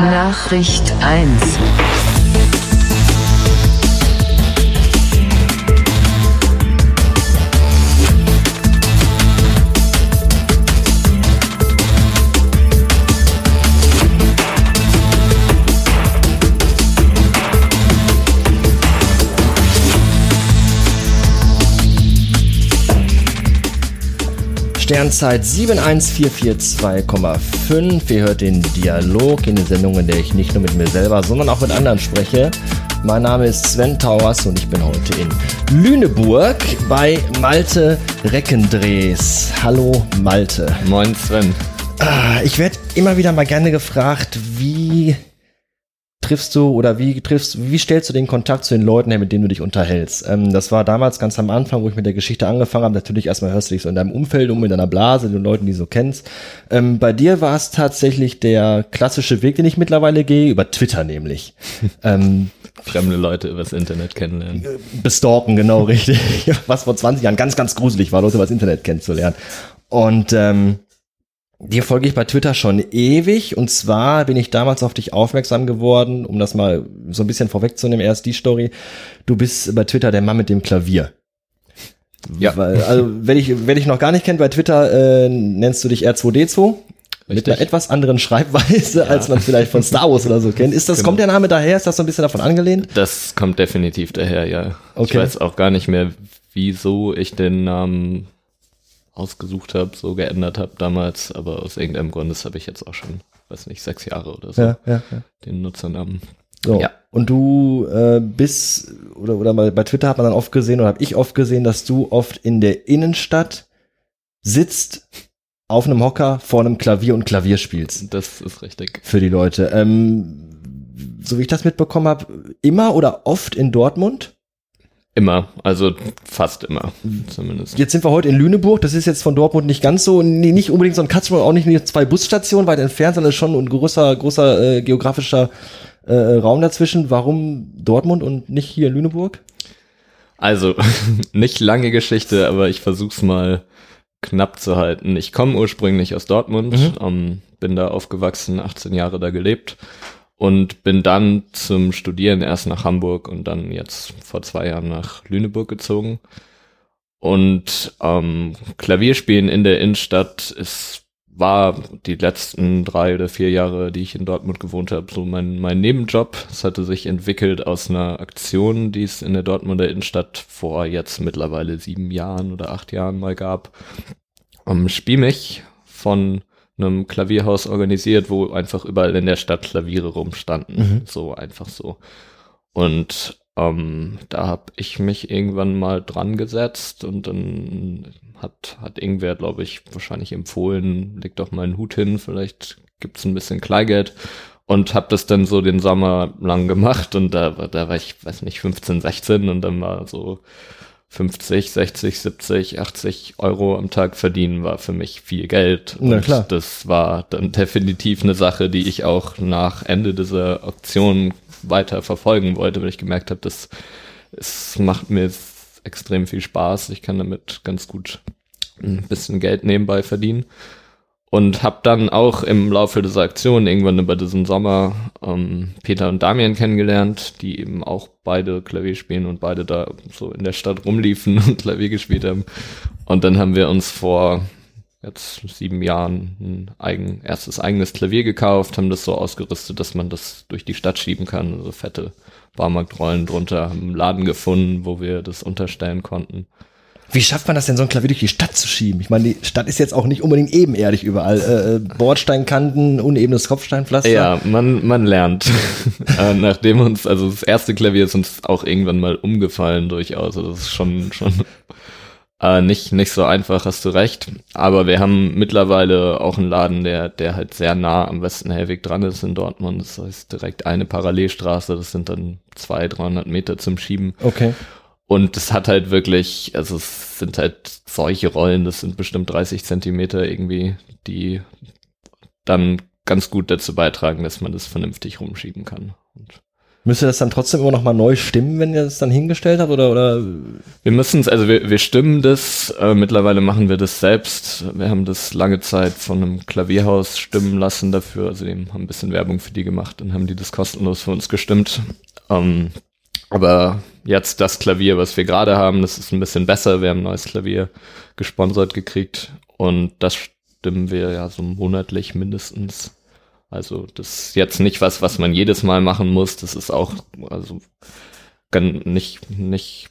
Nachricht 1 Sternzeit 71442,5. Ihr hört den Dialog in der Sendung, in der ich nicht nur mit mir selber, sondern auch mit anderen spreche. Mein Name ist Sven Tauers und ich bin heute in Lüneburg bei Malte Reckendrees. Hallo Malte. Moin Sven. Ah, ich werde immer wieder mal gerne gefragt, wie triffst du oder wie triffst, wie stellst du den Kontakt zu den Leuten her, mit denen du dich unterhältst? Ähm, das war damals ganz am Anfang, wo ich mit der Geschichte angefangen habe. Natürlich erstmal hörst du dich so in deinem Umfeld um, in deiner Blase, den Leuten, die du so kennst. Ähm, bei dir war es tatsächlich der klassische Weg, den ich mittlerweile gehe, über Twitter nämlich. ähm, Fremde Leute übers Internet kennenlernen. Bestalken, genau, richtig. Was vor 20 Jahren ganz, ganz gruselig war, Leute übers Internet kennenzulernen. Und ähm, Dir folge ich bei Twitter schon ewig und zwar bin ich damals auf dich aufmerksam geworden, um das mal so ein bisschen vorwegzunehmen, erst die Story. Du bist bei Twitter der Mann mit dem Klavier. Ja. Weil, also, wenn ich, wenn ich noch gar nicht kennt, bei Twitter äh, nennst du dich R2D2. Mit einer etwas anderen Schreibweise, ja. als man vielleicht von Star Wars oder so kennt. Ist das, genau. kommt der Name daher? Ist das so ein bisschen davon angelehnt? Das kommt definitiv daher, ja. Okay. Ich weiß auch gar nicht mehr, wieso ich den Namen ausgesucht habe, so geändert habe damals, aber aus irgendeinem Grund, das habe ich jetzt auch schon, weiß nicht, sechs Jahre oder so, ja, ja, ja. den Nutzernamen. So, ja. und du äh, bist, oder, oder mal bei Twitter hat man dann oft gesehen, oder habe ich oft gesehen, dass du oft in der Innenstadt sitzt, auf einem Hocker, vor einem Klavier und Klavier spielst. Das ist richtig. Für die Leute. Ähm, so wie ich das mitbekommen habe, immer oder oft in Dortmund? Immer, also fast immer, zumindest. Jetzt sind wir heute in Lüneburg, das ist jetzt von Dortmund nicht ganz so, nicht unbedingt so ein Katzmann, auch nicht zwei Busstationen weit entfernt, sondern schon ein großer, großer äh, geografischer äh, Raum dazwischen. Warum Dortmund und nicht hier in Lüneburg? Also, nicht lange Geschichte, aber ich versuch's mal knapp zu halten. Ich komme ursprünglich aus Dortmund, mhm. ähm, bin da aufgewachsen, 18 Jahre da gelebt und bin dann zum Studieren erst nach Hamburg und dann jetzt vor zwei Jahren nach Lüneburg gezogen. Und ähm, Klavierspielen in der Innenstadt ist war die letzten drei oder vier Jahre, die ich in Dortmund gewohnt habe, so mein, mein Nebenjob. Es hatte sich entwickelt aus einer Aktion, die es in der Dortmunder Innenstadt vor jetzt mittlerweile sieben Jahren oder acht Jahren mal gab. Um, Spiel mich von einem Klavierhaus organisiert, wo einfach überall in der Stadt Klaviere rumstanden. Mhm. So einfach so. Und ähm, da habe ich mich irgendwann mal dran gesetzt und dann hat, hat irgendwer, glaube ich, wahrscheinlich empfohlen, leg doch mal einen Hut hin, vielleicht gibt's ein bisschen Kleingeld und habe das dann so den Sommer lang gemacht und da, da war ich, weiß nicht, 15, 16 und dann war so 50, 60, 70, 80 Euro am Tag verdienen war für mich viel Geld. Und Na klar. das war dann definitiv eine Sache, die ich auch nach Ende dieser Auktion weiter verfolgen wollte, weil ich gemerkt habe, dass es macht mir extrem viel Spaß. Ich kann damit ganz gut ein bisschen Geld nebenbei verdienen und habe dann auch im Laufe dieser Aktion irgendwann über diesen Sommer ähm, Peter und Damian kennengelernt, die eben auch beide Klavier spielen und beide da so in der Stadt rumliefen und Klavier gespielt haben. Und dann haben wir uns vor jetzt sieben Jahren ein eigen, erstes eigenes Klavier gekauft, haben das so ausgerüstet, dass man das durch die Stadt schieben kann, also fette Baumarktrollen drunter, haben einen Laden gefunden, wo wir das unterstellen konnten. Wie schafft man das denn, so ein Klavier durch die Stadt zu schieben? Ich meine, die Stadt ist jetzt auch nicht unbedingt ebenerdig überall. Äh, äh Bordsteinkanten, unebenes Kopfsteinpflaster. Ja, man, man lernt. äh, nachdem uns, also das erste Klavier ist uns auch irgendwann mal umgefallen durchaus. Also das ist schon, schon äh, nicht, nicht so einfach, hast du recht. Aber wir haben mittlerweile auch einen Laden, der, der halt sehr nah am Westenhellweg dran ist in Dortmund. Das heißt direkt eine Parallelstraße. Das sind dann zwei, 300 Meter zum Schieben. Okay. Und es hat halt wirklich, also es sind halt solche Rollen, das sind bestimmt 30 Zentimeter irgendwie, die dann ganz gut dazu beitragen, dass man das vernünftig rumschieben kann. Und Müsste das dann trotzdem immer noch mal neu stimmen, wenn ihr das dann hingestellt habt oder oder? Wir müssen es, also wir, wir stimmen das. Äh, mittlerweile machen wir das selbst. Wir haben das lange Zeit von einem Klavierhaus stimmen lassen dafür. Also die haben ein bisschen Werbung für die gemacht und haben die das kostenlos für uns gestimmt. Ähm, aber jetzt das Klavier, was wir gerade haben, das ist ein bisschen besser. Wir haben ein neues Klavier gesponsert gekriegt und das stimmen wir ja so monatlich mindestens. Also das ist jetzt nicht was, was man jedes Mal machen muss. Das ist auch also nicht nicht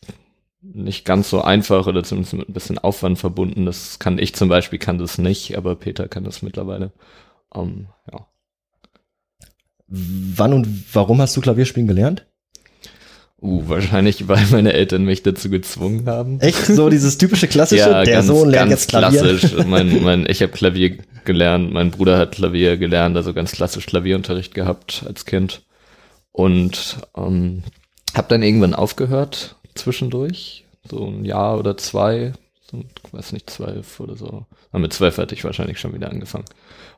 nicht ganz so einfach oder zumindest mit ein bisschen Aufwand verbunden. Das kann ich zum Beispiel kann das nicht, aber Peter kann das mittlerweile. Um, ja. Wann und warum hast du Klavierspielen gelernt? Uh, wahrscheinlich, weil meine Eltern mich dazu gezwungen haben. Echt? So dieses typische klassische, ja, der ganz, Sohn lernt jetzt Klavier. klassisch. mein, mein, ich habe Klavier gelernt, mein Bruder hat Klavier gelernt, also ganz klassisch Klavierunterricht gehabt als Kind. Und ähm, habe dann irgendwann aufgehört zwischendurch, so ein Jahr oder zwei, so, ich weiß nicht, zwölf oder so. Aber mit zwölf hatte ich wahrscheinlich schon wieder angefangen.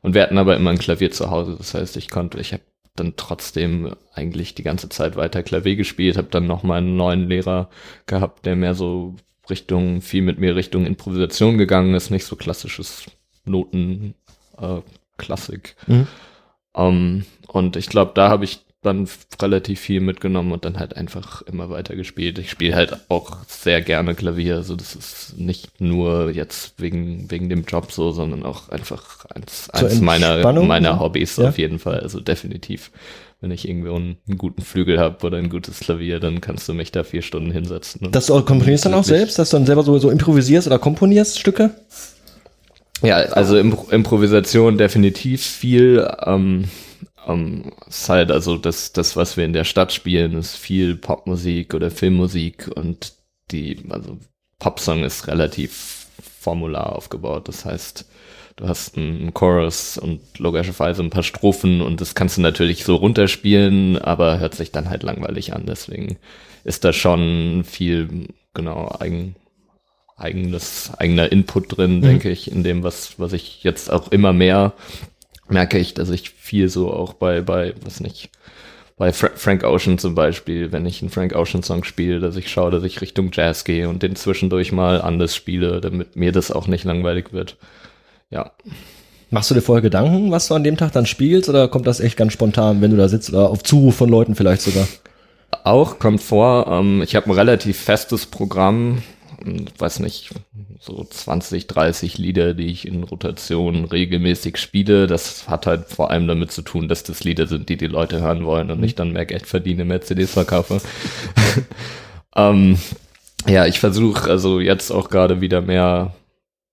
Und wir hatten aber immer ein Klavier zu Hause, das heißt, ich konnte, ich habe dann trotzdem eigentlich die ganze Zeit weiter Klavier gespielt, habe dann noch mal einen neuen Lehrer gehabt, der mehr so Richtung, viel mit mir Richtung Improvisation gegangen ist, nicht so klassisches Noten, äh, Klassik. Mhm. Ähm, und ich glaube, da habe ich dann relativ viel mitgenommen und dann halt einfach immer weiter gespielt. Ich spiele halt auch sehr gerne Klavier, also das ist nicht nur jetzt wegen, wegen dem Job so, sondern auch einfach eins, eins meiner, meiner ne? Hobbys Ja. auf jeden Fall, also definitiv. Wenn ich irgendwie einen, einen guten Flügel habe oder ein gutes Klavier, dann kannst du mich da vier Stunden hinsetzen. Dass du auch komponierst dann auch selbst, dass du dann selber so, so improvisierst oder komponierst Stücke? Ja, also Impro Improvisation definitiv viel. Ähm, ähm, ist halt also das, das, was wir in der Stadt spielen, ist viel Popmusik oder Filmmusik und die, also Popsong ist relativ formular aufgebaut. Das heißt, du hast einen Chorus und logischerweise ein paar Strophen und das kannst du natürlich so runterspielen, aber hört sich dann halt langweilig an. Deswegen ist da schon viel, genau, eigen, eigenes, eigener Input drin, denke ich, in dem, was, was ich jetzt auch immer mehr merke ich, dass ich viel so auch bei, bei, was nicht, bei Fra Frank Ocean zum Beispiel, wenn ich einen Frank Ocean Song spiele, dass ich schaue, dass ich Richtung Jazz gehe und den zwischendurch mal anders spiele, damit mir das auch nicht langweilig wird. Ja. Machst du dir vorher Gedanken, was du an dem Tag dann spielst, oder kommt das echt ganz spontan, wenn du da sitzt oder auf Zuruf von Leuten vielleicht sogar? Auch kommt vor, ähm, ich habe ein relativ festes Programm, weiß nicht, so 20, 30 Lieder, die ich in Rotation regelmäßig spiele. Das hat halt vor allem damit zu tun, dass das Lieder sind, die die Leute hören wollen und ich dann mehr Geld verdiene, mehr CDs verkaufe. ähm, ja, ich versuche also jetzt auch gerade wieder mehr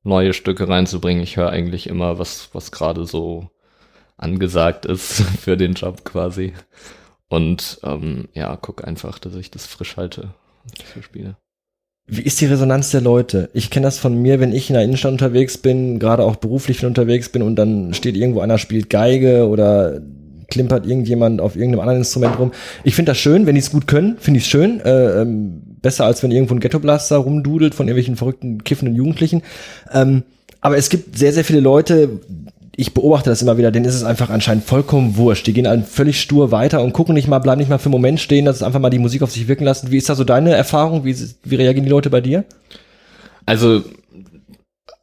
neue Stücke reinzubringen. Ich höre eigentlich immer, was, was gerade so angesagt ist für den Job quasi. Und ähm, ja, guck einfach, dass ich das frisch halte, was ich so spiele. Wie ist die Resonanz der Leute? Ich kenne das von mir, wenn ich in der Innenstadt unterwegs bin, gerade auch beruflich unterwegs bin und dann steht irgendwo einer spielt Geige oder klimpert irgendjemand auf irgendeinem anderen Instrument rum. Ich finde das schön, wenn die es gut können, finde ich es schön. Äh, ähm, besser als wenn irgendwo ein Ghetto-Blaster rumdudelt von irgendwelchen verrückten, kiffenden Jugendlichen. Ähm, aber es gibt sehr, sehr viele Leute, ich beobachte das immer wieder, denen ist es einfach anscheinend vollkommen wurscht. Die gehen dann völlig stur weiter und gucken nicht mal, bleiben nicht mal für einen Moment stehen, dass es einfach mal die Musik auf sich wirken lassen. Wie ist da so deine Erfahrung? Wie, wie reagieren die Leute bei dir? Also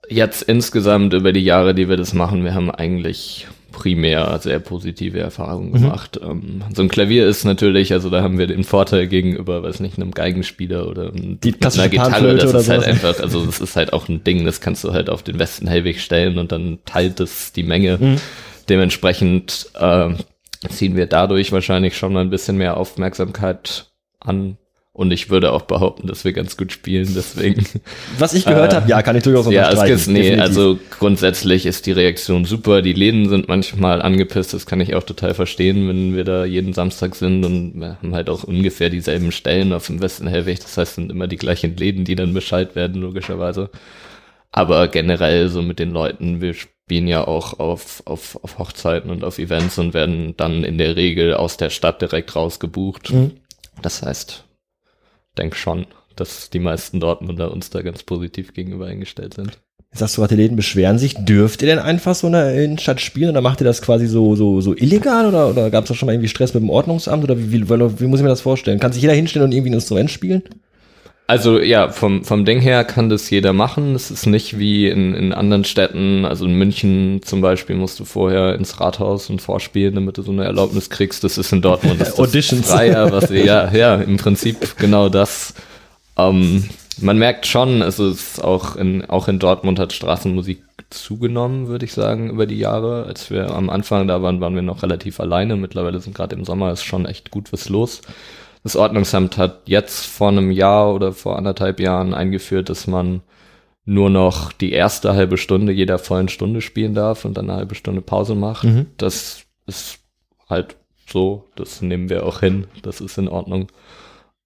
jetzt insgesamt über die Jahre, die wir das machen, wir haben eigentlich primär sehr positive Erfahrungen Mhm. gemacht. Ähm, so ein Klavier ist natürlich, also da haben wir den Vorteil gegenüber, weiß nicht, einem Geigenspieler oder einem, Die einer Gitarre, das ist halt sowas. einfach, also das ist halt auch ein Ding, das kannst du halt auf den Westen Hellweg stellen und dann teilt es die Menge. Mhm. Dementsprechend äh, ziehen wir dadurch wahrscheinlich schon mal ein bisschen mehr Aufmerksamkeit an. Und ich würde auch behaupten, dass wir ganz gut spielen, deswegen. Was ich gehört Äh, habe, ja, kann ich durchaus Ja, es unterstreichen. gibt, nee, definitiv. also grundsätzlich ist die Reaktion super. Die Läden sind manchmal angepisst, das kann ich auch total verstehen, wenn wir da jeden Samstag sind und wir haben halt auch ungefähr dieselben Stellen auf dem Westen Hellweg. Das heißt, es sind immer die gleichen Läden, die dann Bescheid werden, logischerweise. Aber generell so mit den Leuten, wir spielen ja auch auf, auf, auf Hochzeiten und auf Events und werden dann in der Regel aus der Stadt direkt rausgebucht. Mhm. Das heißt, denk schon, dass die meisten Dortmunder uns da ganz positiv gegenüber eingestellt sind. Jetzt sagst du gerade, die Läden beschweren sich. Dürft ihr denn einfach so in der Innenstadt spielen oder macht ihr das quasi so, so, so illegal oder, oder gab es da schon mal irgendwie Stress mit dem Ordnungsamt oder wie, wie, wie muss ich mir das vorstellen? Kann sich jeder hinstellen und irgendwie ein Instrument spielen? Also ja, vom, vom Ding her kann das jeder machen. Es ist nicht wie in, in anderen Städten, also in München zum Beispiel musst du vorher ins Rathaus und vorspielen, damit du so eine Erlaubnis kriegst. Das ist in Dortmund das ist Auditions. freier, was ja, ja, im Prinzip genau das. Ähm, man merkt schon, also es ist auch in, auch in Dortmund hat Straßenmusik zugenommen, würde ich sagen, über die Jahre. Als wir am Anfang da waren, waren wir noch relativ alleine. Mittlerweile sind gerade im Sommer ist schon echt gut was los. Das Ordnungsamt hat jetzt vor einem Jahr oder vor anderthalb Jahren eingeführt, dass man nur noch die erste halbe Stunde jeder vollen Stunde spielen darf und dann eine halbe Stunde Pause macht. Mhm. Das ist halt so, das nehmen wir auch hin, das ist in Ordnung.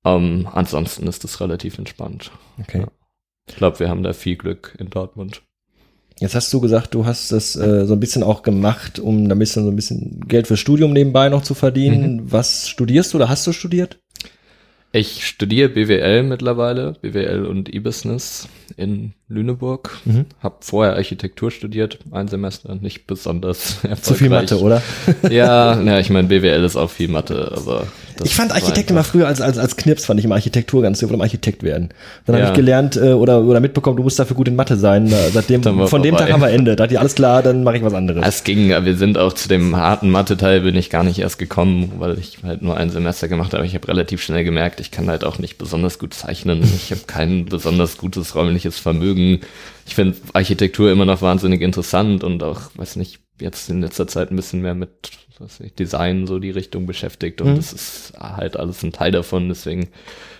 Ähm, ansonsten ist das relativ entspannt. Okay. Ja. Ich glaube, wir haben da viel Glück in Dortmund. Jetzt hast du gesagt, du hast das äh, so ein bisschen auch gemacht, um da ein bisschen so ein bisschen Geld fürs Studium nebenbei noch zu verdienen. Was studierst du oder hast du studiert? Ich studiere BWL mittlerweile, BWL und E-Business in Lüneburg. Mhm. Hab vorher Architektur studiert, ein Semester, nicht besonders erfolgreich. Zu viel Mathe, oder? Ja, na, ich meine, BWL ist auch viel Mathe, aber Ich fand Architekt immer früher als, als, als Knips, fand ich immer Architektur ganz, ich wollte Architekt werden. Dann Ja. habe ich gelernt äh, oder, oder mitbekommen, du musst dafür gut in Mathe sein. Seitdem, von dem vorbei. Tag haben wir Ende. Da dachte ich, alles klar, dann mache ich was anderes. Es ging, wir sind auch zu dem harten Mathe-Teil bin ich gar nicht erst gekommen, weil ich halt nur ein Semester gemacht habe. Ich habe relativ schnell gemerkt, ich kann halt auch nicht besonders gut zeichnen. Ich habe kein besonders gutes räumliches Vermögen. Ich finde Architektur immer noch wahnsinnig interessant und auch, weiß nicht, jetzt in letzter Zeit ein bisschen mehr mit ich, Design so die Richtung beschäftigt und Mhm. das ist halt alles ein Teil davon. Deswegen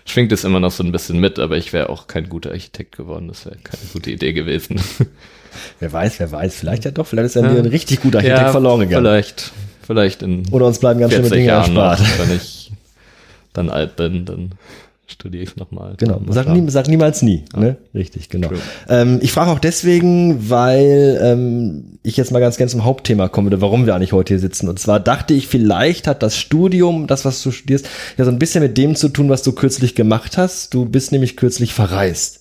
schwingt es immer noch so ein bisschen mit, aber ich wäre auch kein guter Architekt geworden. Das wäre keine gute Idee gewesen. wer weiß, wer weiß. Vielleicht ja doch, vielleicht ist ja mir ein richtig guter Architekt Ja, verloren gegangen. Vielleicht, vielleicht in Oder uns bleiben ganz schöne 40 Dinge Jahren noch, erspart. wenn ich dann alt bin, dann studiere ich nochmal. Genau, sag, nie, sag niemals nie. Ne? Richtig, genau. Ähm, ich frage auch deswegen, weil ähm, ich jetzt mal ganz gerne zum Hauptthema kommen würde, warum wir eigentlich heute hier sitzen. Und zwar dachte ich, vielleicht hat das Studium, das, was du studierst, ja so ein bisschen mit dem zu tun, was du kürzlich gemacht hast. Du bist nämlich kürzlich verreist.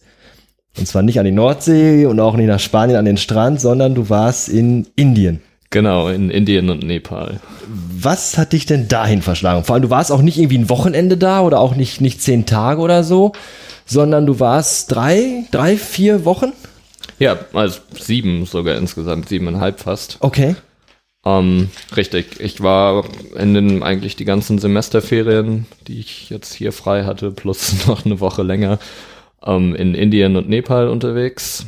Und zwar nicht an die Nordsee und auch nicht nach Spanien an den Strand, sondern du warst in Indien. Genau, in Indien und Nepal. Was hat dich denn dahin verschlagen? Vor allem, du warst auch nicht irgendwie ein Wochenende da oder auch nicht, nicht zehn Tage oder so, sondern du warst drei, drei, vier Wochen? Ja, also sieben sogar insgesamt, siebeneinhalb fast. Okay. Ähm, richtig, ich war in den eigentlich die ganzen Semesterferien, die ich jetzt hier frei hatte, plus noch eine Woche länger, ähm, in Indien und Nepal unterwegs.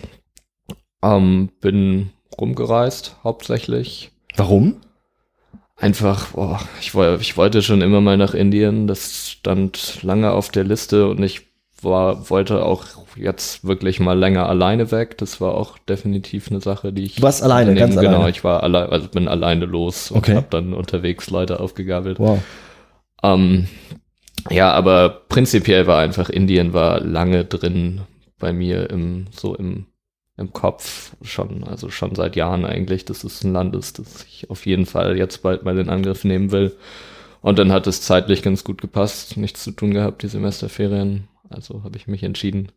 Ähm, bin rumgereist, hauptsächlich. Warum? Einfach, boah, ich, ich wollte schon immer mal nach Indien. Das stand lange auf der Liste und ich war, wollte auch jetzt wirklich mal länger alleine weg. Das war auch definitiv eine Sache, die ich. Du warst alleine, unternehmen- ganz Genau, alleine? ich war allein, also bin alleine los und Okay. habe dann unterwegs Leute aufgegabelt. Wow. Ähm, ja, aber prinzipiell war einfach Indien war lange drin bei mir im, so im, im Kopf schon, also schon seit Jahren eigentlich, dass es ein Land ist, das ich auf jeden Fall jetzt bald mal in Angriff nehmen will. Und dann hat es zeitlich ganz gut gepasst, nichts zu tun gehabt, die Semesterferien. Also habe ich mich entschieden,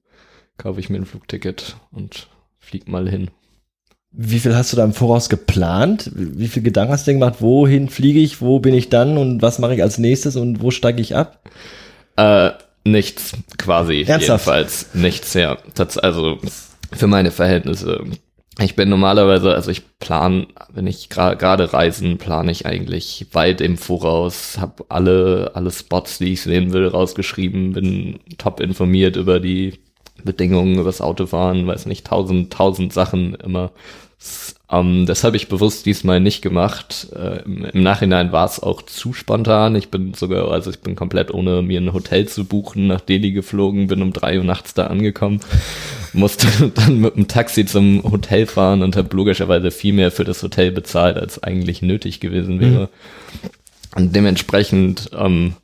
kaufe ich mir ein Flugticket und flieg mal hin. Wie viel hast du da im Voraus geplant? Wie viel Gedanken hast du dir gemacht? Wohin fliege ich? Wo bin ich dann? Und was mache ich als nächstes? Und wo steige ich ab? Äh, nichts, quasi. Ernsthaft? Jedenfalls nichts, ja. Das, also für meine Verhältnisse. Ich bin normalerweise, also ich plan, wenn ich gra- gerade reisen, plane ich eigentlich weit im Voraus, habe alle, alle Spots, die ich sehen will, rausgeschrieben, bin top informiert über die Bedingungen, über das Autofahren, weiß nicht, tausend, tausend Sachen immer. S- Ähm, das habe ich bewusst diesmal nicht gemacht. Äh, im, Im Nachhinein war es auch zu spontan. Ich bin sogar, also ich bin komplett ohne mir ein Hotel zu buchen nach Delhi geflogen, bin um drei Uhr nachts da angekommen, musste dann mit dem Taxi zum Hotel fahren und habe logischerweise viel mehr für das Hotel bezahlt, als eigentlich nötig gewesen wäre. Und dementsprechend ähm,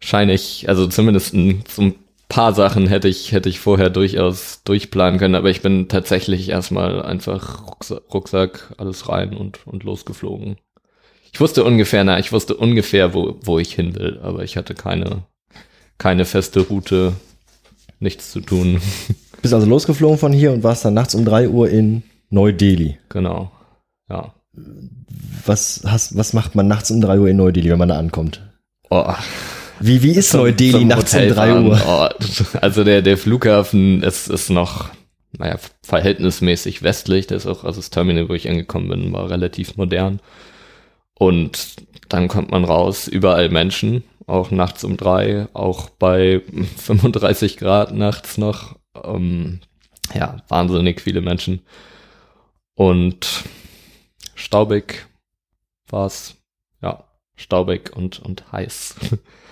scheine ich, also zumindest ein paar Sachen hätte ich, hätte ich vorher durchaus durchplanen können, aber ich bin tatsächlich erstmal einfach Rucksack, Rucksack alles rein und, und losgeflogen. Ich wusste ungefähr, na, ich wusste ungefähr, wo, wo ich hin will, aber ich hatte keine, keine feste Route. nichts zu tun. Bist also losgeflogen von hier und warst dann nachts um 3 Uhr in Neu-Delhi. genau. Ja. Was, hast, was macht man nachts um 3 Uhr in Neu-Delhi, wenn man da ankommt? Oh, Wie, wie ist Neu-Delhi nachts um Hotel 3 fahren. Uhr? Oh, also der, der Flughafen ist, ist noch, naja, verhältnismäßig westlich. Das ist auch, also das Terminal, wo ich angekommen bin, war relativ modern. Und dann kommt man raus, überall Menschen, auch nachts um drei, auch bei 35 Grad nachts noch. Ähm, ja, wahnsinnig viele Menschen. Und staubig war's. Ja, staubig und, und heiß.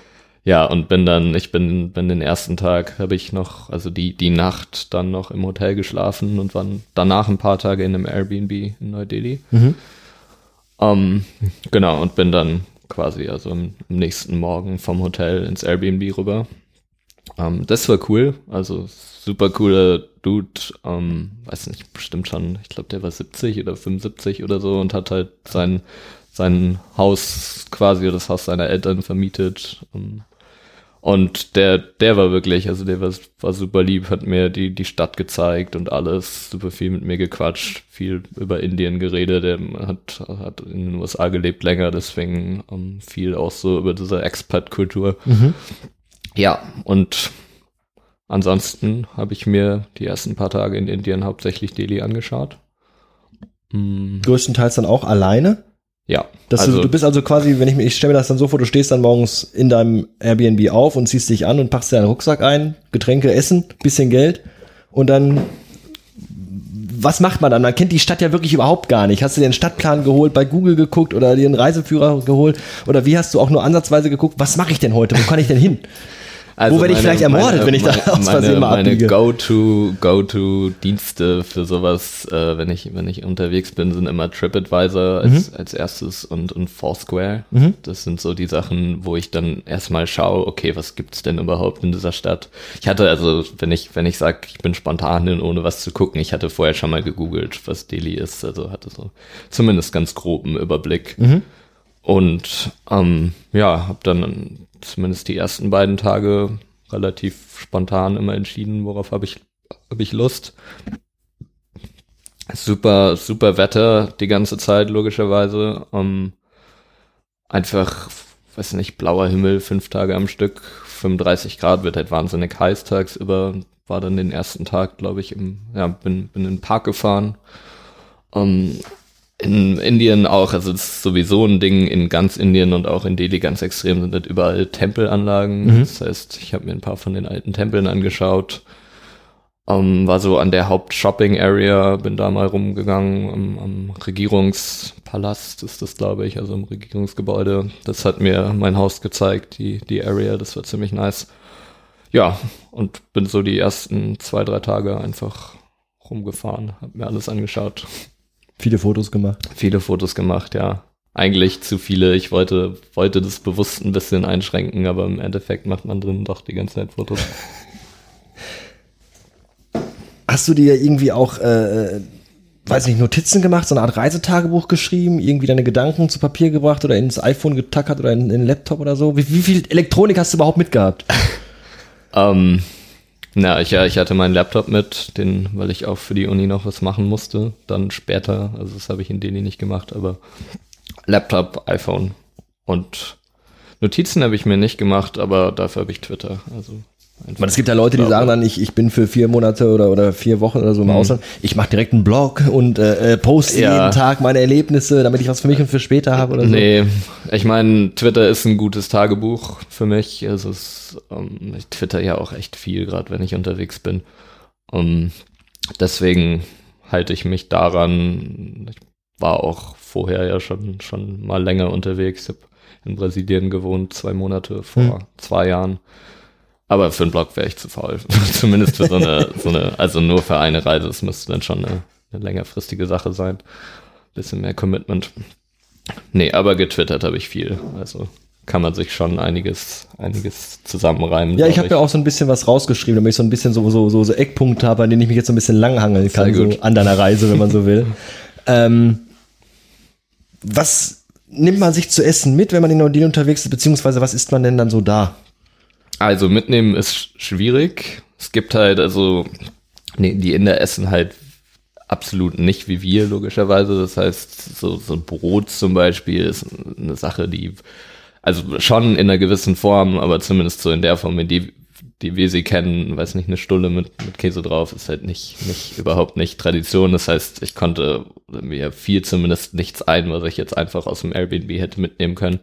ja, und bin dann, ich bin, bin den ersten Tag, habe ich noch, also die, die Nacht dann noch im Hotel geschlafen und war danach ein paar Tage in einem Airbnb in Neu-Delhi. Mhm. Ähm, genau, und bin dann quasi also am, nächsten Morgen vom Hotel ins Airbnb rüber. Ähm, das war cool, also super cooler Dude, ähm, weiß nicht, bestimmt schon, ich glaube, der war 70 oder 75 oder so und hat halt sein, sein Haus quasi, oder das Haus seiner Eltern vermietet. Ähm, und der, der war wirklich, also der war, war super lieb, hat mir die, die Stadt gezeigt und alles, super viel mit mir gequatscht, viel über Indien geredet, der hat, hat in den USA gelebt länger, deswegen ähm, viel auch so über diese Expat-Kultur. Mhm. Ja, und ansonsten habe ich mir die ersten paar Tage in Indien hauptsächlich Delhi angeschaut. Mm, Größtenteils dann auch alleine? Ja, also du, du bist also quasi, wenn ich mir, ich stelle mir das dann so vor, du stehst dann morgens in deinem Airbnb auf und ziehst dich an und packst dir deinen Rucksack ein, Getränke, Essen, bisschen Geld und dann was macht man dann? Man kennt die Stadt ja wirklich überhaupt gar nicht. Hast du dir einen Stadtplan geholt, bei Google geguckt oder dir einen Reiseführer geholt? Oder wie hast du auch nur ansatzweise geguckt, was mache ich denn heute? Wo kann ich denn hin? Also Wo werde ich vielleicht ermordet, wenn ich da aus Versehen meine, mal meine abbiege? Go-to, Go-to-Dienste für sowas, äh, wenn ich, wenn ich unterwegs bin, sind immer TripAdvisor als, Mhm. als erstes und, und Foursquare. Das sind so die Sachen, wo ich dann erstmal schaue, okay, was gibt's denn überhaupt in dieser Stadt? Ich hatte also, wenn ich, wenn ich sag, ich bin spontan hin, ohne was zu gucken, ich hatte vorher schon mal gegoogelt, was Delhi ist, also hatte so zumindest ganz groben Überblick. Und ähm, ja, habe dann zumindest die ersten beiden Tage relativ spontan immer entschieden, worauf habe ich, hab ich Lust. Super, super Wetter die ganze Zeit, logischerweise. Ähm, einfach, weiß nicht, blauer Himmel, fünf Tage am Stück, 35 Grad, wird halt wahnsinnig heiß tagsüber. War dann den ersten Tag, glaube ich, im, ja, bin, bin in den Park gefahren. Ähm, in Indien auch, also es ist sowieso ein Ding in ganz Indien und auch in Delhi ganz extrem sind halt überall Tempelanlagen. Das heißt, ich habe mir ein paar von den alten Tempeln angeschaut. Ähm, war so an der Haupt-Shopping-Area, bin da mal rumgegangen am, am Regierungspalast ist das, glaube ich, also im Regierungsgebäude. Das hat mir mein Haus gezeigt, die, die Area, das war ziemlich nice. Ja, und bin so die ersten zwei, drei Tage einfach rumgefahren, hab mir alles angeschaut. Viele Fotos gemacht. Viele Fotos gemacht, ja. Eigentlich zu viele. Ich wollte, wollte das bewusst ein bisschen einschränken, aber im Endeffekt macht man drin doch die ganze Zeit Fotos. Hast du dir irgendwie auch, äh, weiß nicht, Notizen gemacht, so eine Art Reisetagebuch geschrieben, irgendwie deine Gedanken zu Papier gebracht oder ins iPhone getackert oder in, in den Laptop oder so? Wie, wie viel Elektronik hast du überhaupt mitgehabt? ähm, na, ich, ja, ich hatte meinen Laptop mit, den, weil ich auch für die Uni noch was machen musste. Dann später, also das habe ich in Delhi nicht gemacht, aber Laptop, iPhone und Notizen habe ich mir nicht gemacht, aber dafür habe ich Twitter. Also Man, es gibt ja Leute, die sagen dann, ich, ich bin für vier Monate oder, oder vier Wochen oder so im Ausland. Ich mache direkt einen Blog und äh, äh, poste Ja. jeden Tag meine Erlebnisse, damit ich was für mich und für später habe oder so. Nee, ich meine, Twitter ist ein gutes Tagebuch für mich. Es, ähm, ich twitter ja auch echt viel, gerade wenn ich unterwegs bin. Um, deswegen halte ich mich daran. Ich war auch vorher ja schon, schon mal länger unterwegs. Ich habe in Brasilien gewohnt, zwei Monate vor Hm. zwei Jahren. Aber für einen Blog wäre ich zu faul. Zumindest für so eine, so eine, also nur für eine Reise. Es müsste dann schon eine, eine längerfristige Sache sein. Bisschen mehr Commitment. Nee, aber getwittert habe ich viel. Also kann man sich schon einiges, einiges zusammenreimen. Ja, ich habe ja auch so ein bisschen was rausgeschrieben, damit ich so ein bisschen so, so, so, so Eckpunkte habe, an denen ich mich jetzt so ein bisschen langhangeln kann, so an deiner Reise, wenn man so will. ähm, was nimmt man sich zu essen mit, wenn man in Nordin unterwegs ist, beziehungsweise was isst man denn dann so da? Also mitnehmen ist sch- schwierig. Es gibt halt, also, nee, die Inder essen halt absolut nicht wie wir, logischerweise. Das heißt, so, so ein Brot zum Beispiel ist eine Sache, die, also schon in einer gewissen Form, aber zumindest so in der Form, in die die wir sie kennen, weiß nicht, eine Stulle mit, mit Käse drauf, ist halt nicht, nicht, überhaupt nicht Tradition. Das heißt, ich konnte mir viel zumindest nichts ein, was ich jetzt einfach aus dem Airbnb hätte mitnehmen können.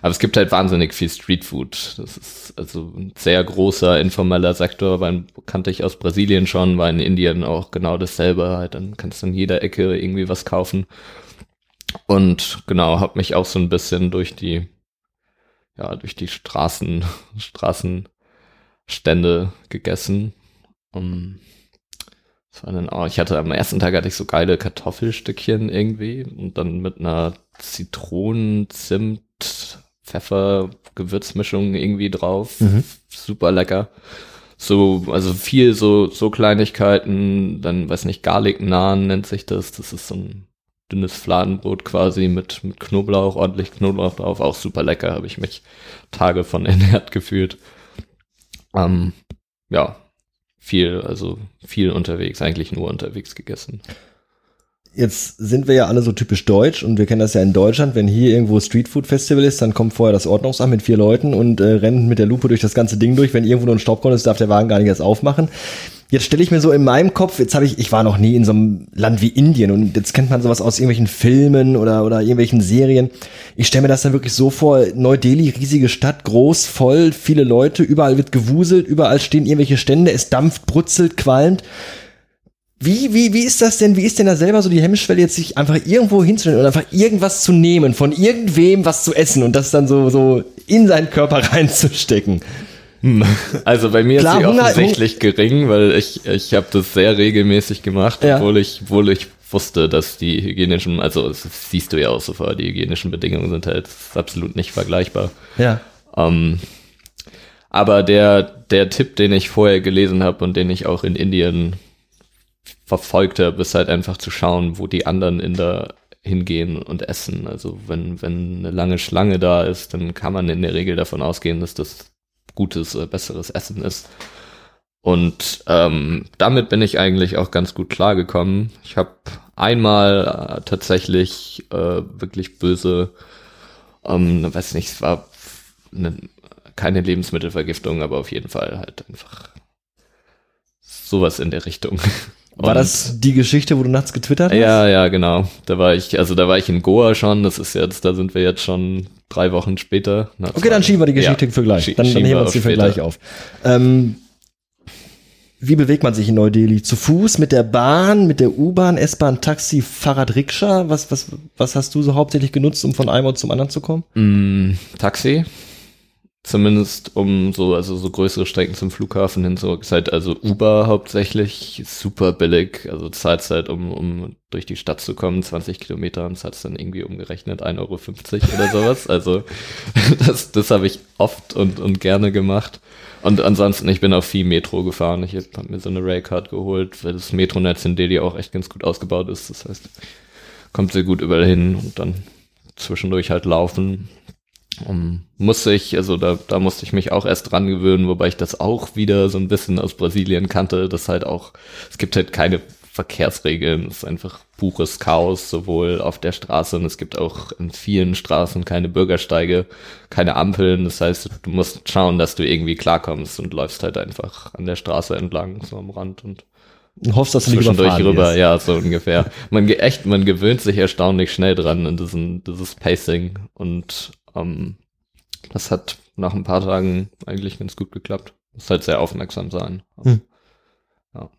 Aber es gibt halt wahnsinnig viel Streetfood. Das ist also ein sehr großer informeller Sektor, weil kannte ich aus Brasilien schon, war in Indien auch genau dasselbe. Halt, dann kannst du in jeder Ecke irgendwie was kaufen. Und genau, habe mich auch so ein bisschen durch die, ja, durch die Straßen, Straßen Stände gegessen. Um, was war denn auch? Ich hatte am ersten Tag hatte ich so geile Kartoffelstückchen irgendwie und dann mit einer Zitronen, Zimt, Pfeffer, Gewürzmischung irgendwie drauf. Mhm. Super lecker. So, also viel so, so Kleinigkeiten, dann, weiß nicht, Garlic Naan nennt sich das. Das ist so ein dünnes Fladenbrot quasi mit, mit Knoblauch, ordentlich Knoblauch drauf. Auch super lecker, habe ich mich Tage von ernährt gefühlt. Ähm, ja, viel, also viel unterwegs, eigentlich nur unterwegs gegessen. Jetzt sind wir ja alle so typisch deutsch und wir kennen das ja in Deutschland, wenn hier irgendwo Streetfood Festival ist, dann kommt vorher das Ordnungsamt mit vier Leuten und äh, rennt mit der Lupe durch das ganze Ding durch. Wenn irgendwo nur ein Staubkorn ist, darf der Wagen gar nicht erst aufmachen. Jetzt stelle ich mir so in meinem Kopf, jetzt habe ich, ich war noch nie in so einem Land wie Indien und jetzt kennt man sowas aus irgendwelchen Filmen oder, oder irgendwelchen Serien. Ich stelle mir das dann wirklich so vor, Neu-Delhi, riesige Stadt, groß, voll, viele Leute, überall wird gewuselt, überall stehen irgendwelche Stände, es dampft, brutzelt, qualmt. Wie, wie, wie ist das denn? Wie ist denn da selber so die Hemmschwelle, jetzt sich einfach irgendwo hinzustellen und einfach irgendwas zu nehmen, von irgendwem was zu essen und das dann so, so in seinen Körper reinzustecken? Hm. Also bei mir Klar, ist sie Hunger, offensichtlich gering, weil ich, ich habe das sehr regelmäßig gemacht, ja. obwohl ich, obwohl ich wusste, dass die hygienischen, also das siehst du ja auch sofort, die hygienischen Bedingungen sind halt absolut nicht vergleichbar. Ja. Ähm, aber der, der Tipp, den ich vorher gelesen habe und den ich auch in Indien verfolgt habe, ist halt einfach zu schauen, wo die anderen in der hingehen und essen. Also wenn, wenn eine lange Schlange da ist, dann kann man in der Regel davon ausgehen, dass das gutes, äh, besseres Essen ist. Und ähm, damit bin ich eigentlich auch ganz gut klargekommen. Ich habe einmal äh, tatsächlich äh, wirklich böse, ähm, weiß nicht, es war eine, keine Lebensmittelvergiftung, aber auf jeden Fall halt einfach sowas in der Richtung. War und, das die Geschichte, wo du nachts getwittert hast? Ja, ja, genau. Da war ich, also da war ich in Goa schon. Das ist jetzt, da sind wir jetzt schon drei Wochen später. Na, okay, dann schieben wir die Geschichte ja, für gleich. Dann, dann heben wir uns die für gleich auf. Ähm, wie bewegt man sich in Neu-Delhi? Zu Fuß, mit der Bahn, mit der U-Bahn, S-Bahn, Taxi, Fahrrad, Rikscha? Was, was, was hast du so hauptsächlich genutzt, um von einem Ort zum anderen zu kommen? Mm, Taxi. Zumindest um so, also so größere Strecken zum Flughafen hin zu, ist halt also Uber hauptsächlich super billig. Also zahlst halt, um, um durch die Stadt zu kommen, 20 Kilometer und zahlst dann irgendwie umgerechnet 1,50 Euro oder sowas. Also das, das habe ich oft und, und gerne gemacht. Und ansonsten, ich bin auch viel Metro gefahren. Ich habe mir so eine Raycard geholt, weil das Metronetz in Delhi auch echt ganz gut ausgebaut ist. Das heißt, kommt sehr gut überall hin und dann zwischendurch halt laufen. Um, musste ich, also da, da musste ich mich auch erst dran gewöhnen, wobei ich das auch wieder so ein bisschen aus Brasilien kannte, dass halt auch, es gibt halt keine Verkehrsregeln, es ist einfach pures Chaos, sowohl auf der Straße und es gibt auch in vielen Straßen keine Bürgersteige, keine Ampeln, das heißt, du musst schauen, dass du irgendwie klarkommst und läufst halt einfach an der Straße entlang, so am Rand und und hoffst, dass du nicht zwischendurch rüber, ja, so ungefähr. Man echt, man gewöhnt sich erstaunlich schnell dran in diesem, dieses Pacing und ähm, das hat nach ein paar Tagen eigentlich ganz gut geklappt. Muss halt sehr aufmerksam sein. Hm. Ja.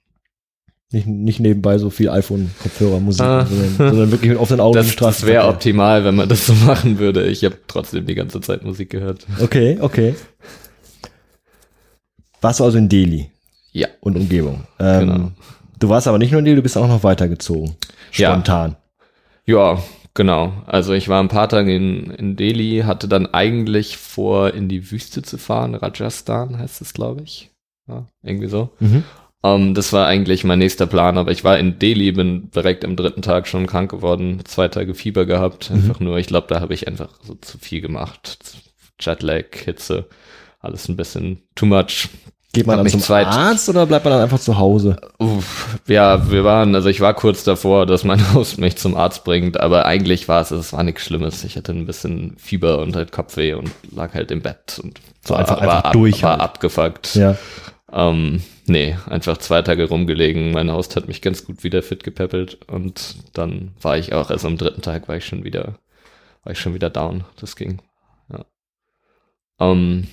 Nicht, nicht nebenbei so viel iPhone-Kopfhörer, Musik, ah. sondern, sondern, wirklich mit offenen Augen das, Straße. Das wäre optimal, wenn man das so machen würde. Ich habe trotzdem die ganze Zeit Musik gehört. Okay, okay. Warst du also in Delhi? Ja. Und Umgebung. Ähm, genau. Du warst aber nicht nur in Delhi, du bist auch noch weitergezogen. Spontan. Ja, ja Genau, also ich war ein paar Tage in, in Delhi, hatte dann eigentlich vor, in die Wüste zu fahren, Rajasthan heißt es, glaube ich. Ja, irgendwie so. Mhm. Um, ähm, das war eigentlich mein nächster Plan, aber ich war in Delhi, bin direkt am dritten Tag schon krank geworden, zwei Tage Fieber gehabt, mhm. einfach nur, ich glaube, da habe ich einfach so zu viel gemacht. Jetlag, Hitze, alles ein bisschen too much. Geht man dann zum zweit- Arzt oder bleibt man dann einfach zu Hause? Uff, ja, wir waren, also ich war kurz davor, dass mein Haus mich zum Arzt bringt, aber eigentlich war es, es war nichts Schlimmes. Ich hatte ein bisschen Fieber und halt Kopfweh und lag halt im Bett und So war, einfach- war, einfach ab, durch war halt. abgefuckt. Ja. Ähm, nee, einfach zwei Tage rumgelegen. Mein Haus hat mich ganz gut wieder fit gepäppelt und dann war ich auch, also am dritten Tag war ich schon wieder, war ich schon wieder down. Das ging. Ja. Ähm,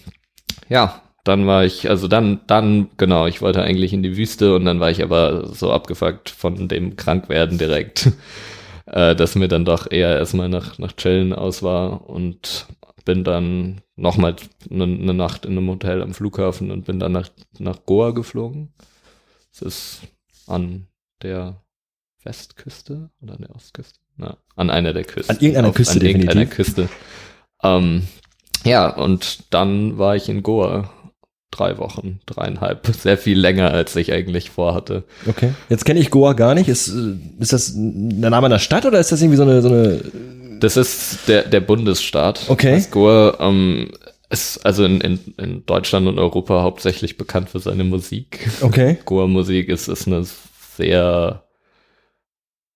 ja, dann war ich, also dann, dann, genau, ich wollte eigentlich in die Wüste und dann war ich aber so abgefuckt von dem Krankwerden direkt, äh, dass mir dann doch eher erstmal nach, nach Chillen aus war und bin dann nochmal eine ne Nacht in einem Hotel am Flughafen und bin dann nach, nach Goa geflogen. Das ist an der Westküste oder an der Ostküste? Na, an einer der Küsten. An irgendeiner Küste An irgendeiner definitiv. Küste. Ähm, ja, und dann war ich in Goa. Drei Wochen, dreieinhalb. Sehr viel länger, als ich eigentlich vorhatte. Okay. Jetzt kenne ich Goa gar nicht. Ist, äh, ist das der Name einer Stadt oder ist das irgendwie so eine, so eine Das ist der, der Bundesstaat. Okay. Das Goa ähm, ist also in, in, in Deutschland und Europa hauptsächlich bekannt für seine Musik. Okay. Goa-Musik ist, ist eine sehr,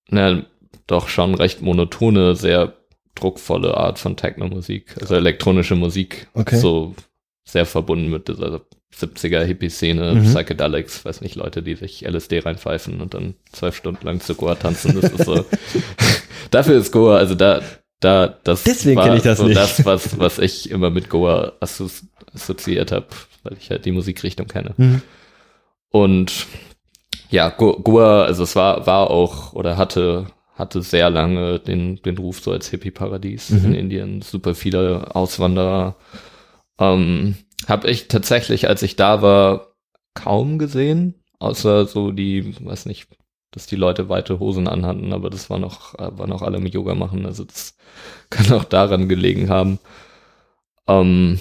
na, doch schon recht monotone, sehr druckvolle Art von Techno-Musik, also elektronische Musik. Okay. So sehr verbunden mit dieser 70er Hippie-Szene, Mhm. Psychedelics, weiß nicht, Leute, die sich LSD reinpfeifen und dann zwölf Stunden lang zu Goa tanzen. Das ist so. Dafür ist Goa, also da, da, das Deswegen war ich das so nicht. das, was, was ich immer mit Goa assozi assoziiert habe, weil ich halt die Musikrichtung kenne. Mhm. Und ja, Go- Goa, also es war, war auch oder hatte, hatte sehr lange den, den Ruf so als Hippie-Paradies Mhm. in Indien. Super viele Auswanderer. Ähm, habe ich tatsächlich, als ich da war, kaum gesehen, außer so die, weiß nicht, dass die Leute weite Hosen anhatten, aber das war noch, äh, war noch alle mit Yoga machen, also das kann auch daran gelegen haben. Ähm,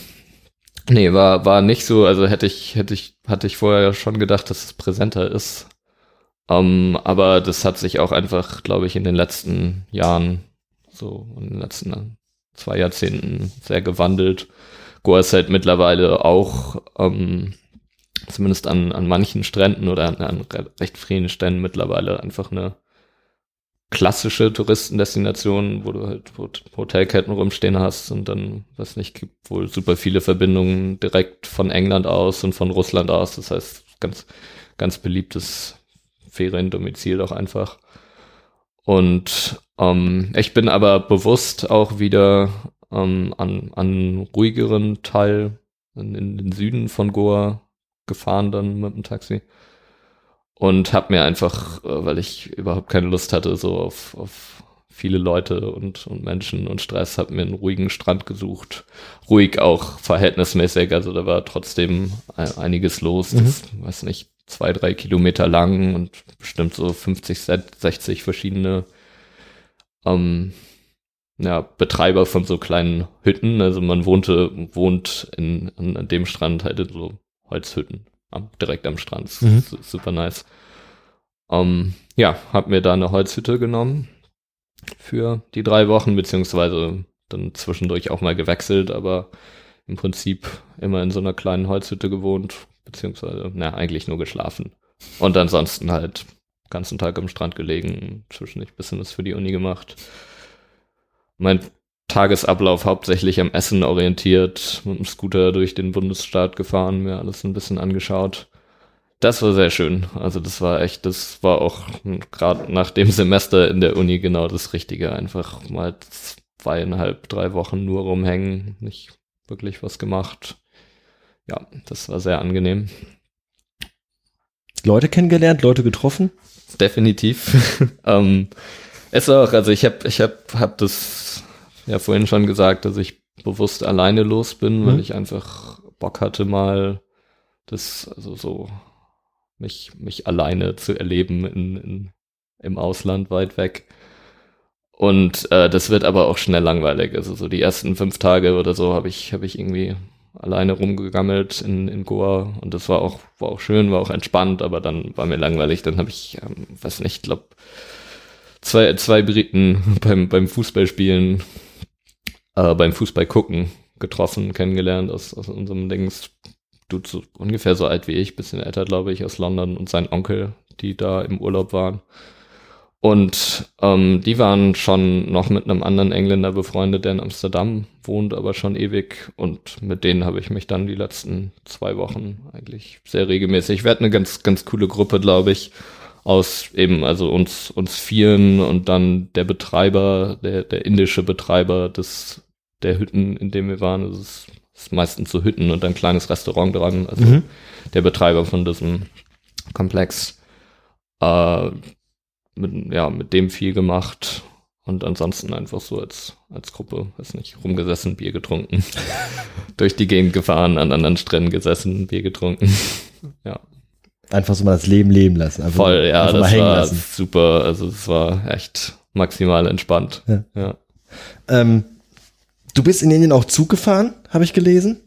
nee, war, war nicht so, also hätte ich, hätte ich, hatte ich vorher schon gedacht, dass es präsenter ist. Ähm, aber das hat sich auch einfach, glaube ich, in den letzten Jahren, so in den letzten zwei Jahrzehnten sehr gewandelt. Goa ist halt mittlerweile auch, ähm, zumindest an, an manchen Stränden oder an, an re- recht vielen Stränden mittlerweile einfach eine klassische Touristendestination, wo du halt Hot- Hotelketten rumstehen hast und dann, weiß nicht, gibt wohl super viele Verbindungen direkt von England aus und von Russland aus. Das heißt, ganz, ganz beliebtes Feriendomizil auch einfach. Und ähm, ich bin aber bewusst auch wieder ähm, an, an ruhigeren Teil in, in den Süden von Goa gefahren dann mit dem Taxi und habe mir einfach, äh, weil ich überhaupt keine Lust hatte, so auf, auf viele Leute und, und Menschen und Stress, habe mir einen ruhigen Strand gesucht. Ruhig auch verhältnismäßig, also da war trotzdem einiges los. Das, weiß nicht, zwei, drei Kilometer lang und bestimmt so 50, 60 verschiedene ähm, ja, Betreiber von so kleinen Hütten. Also man wohnte, wohnt in, an, dem Strand halt in so Holzhütten am, direkt am Strand. Mhm. Super nice. Ähm, ja, hab mir da eine Holzhütte genommen für die drei Wochen, beziehungsweise dann zwischendurch auch mal gewechselt, aber im Prinzip immer in so einer kleinen Holzhütte gewohnt, beziehungsweise, na, eigentlich nur geschlafen. Und ansonsten halt ganzen Tag am Strand gelegen, zwischendurch ein bisschen was für die Uni gemacht. Mein Tagesablauf hauptsächlich am Essen orientiert, mit dem Scooter durch den Bundesstaat gefahren, mir alles ein bisschen angeschaut. Das war sehr schön. Also das war echt, das war auch gerade nach dem Semester in der Uni genau das Richtige. Einfach mal zweieinhalb, drei Wochen nur rumhängen, nicht wirklich was gemacht. Ja, das war sehr angenehm. Leute kennengelernt, Leute getroffen. Definitiv. ähm, ist auch, also ich habe ich hab, hab das ja vorhin schon gesagt, dass ich bewusst alleine los bin, weil Mhm. ich einfach Bock hatte mal das, also so mich, mich alleine zu erleben in, in, im Ausland weit weg. Und äh, das wird aber auch schnell langweilig. Also so die ersten fünf Tage oder so habe ich, habe ich irgendwie alleine rumgegammelt in, in Goa und das war auch, war auch schön, war auch entspannt, aber dann war mir langweilig. Dann habe ich, ähm, weiß nicht, glaube zwei, zwei Briten beim, beim Fußballspielen, äh, beim Fußball gucken getroffen, kennengelernt aus, aus unserem Dings Dude so ungefähr so alt wie ich, bisschen älter, glaube ich, aus London und sein Onkel, die da im Urlaub waren. Und ähm, die waren schon noch mit einem anderen Engländer befreundet, der in Amsterdam wohnt, aber schon ewig. Und mit denen habe ich mich dann die letzten zwei Wochen eigentlich sehr regelmäßig. Wir hatten eine ganz, ganz coole Gruppe, glaube ich, aus eben, also uns, uns vieren und dann der Betreiber, der, der indische Betreiber des, der Hütten, in dem wir waren. Das ist, ist meistens so Hütten und ein kleines Restaurant dran. Also Mhm. der Betreiber von diesem Komplex. Äh, mit, ja, mit dem viel gemacht und ansonsten einfach so als, als Gruppe, weiß nicht, rumgesessen, Bier getrunken, durch die Gegend gefahren, an anderen Stränden gesessen, Bier getrunken. ja, Einfach so mal das Leben leben lassen. Einfach, voll, ja, einfach das hängen war lassen. super, also es war echt maximal entspannt. Ja. ja. Ähm, du bist in Indien auch Zug gefahren, habe ich gelesen.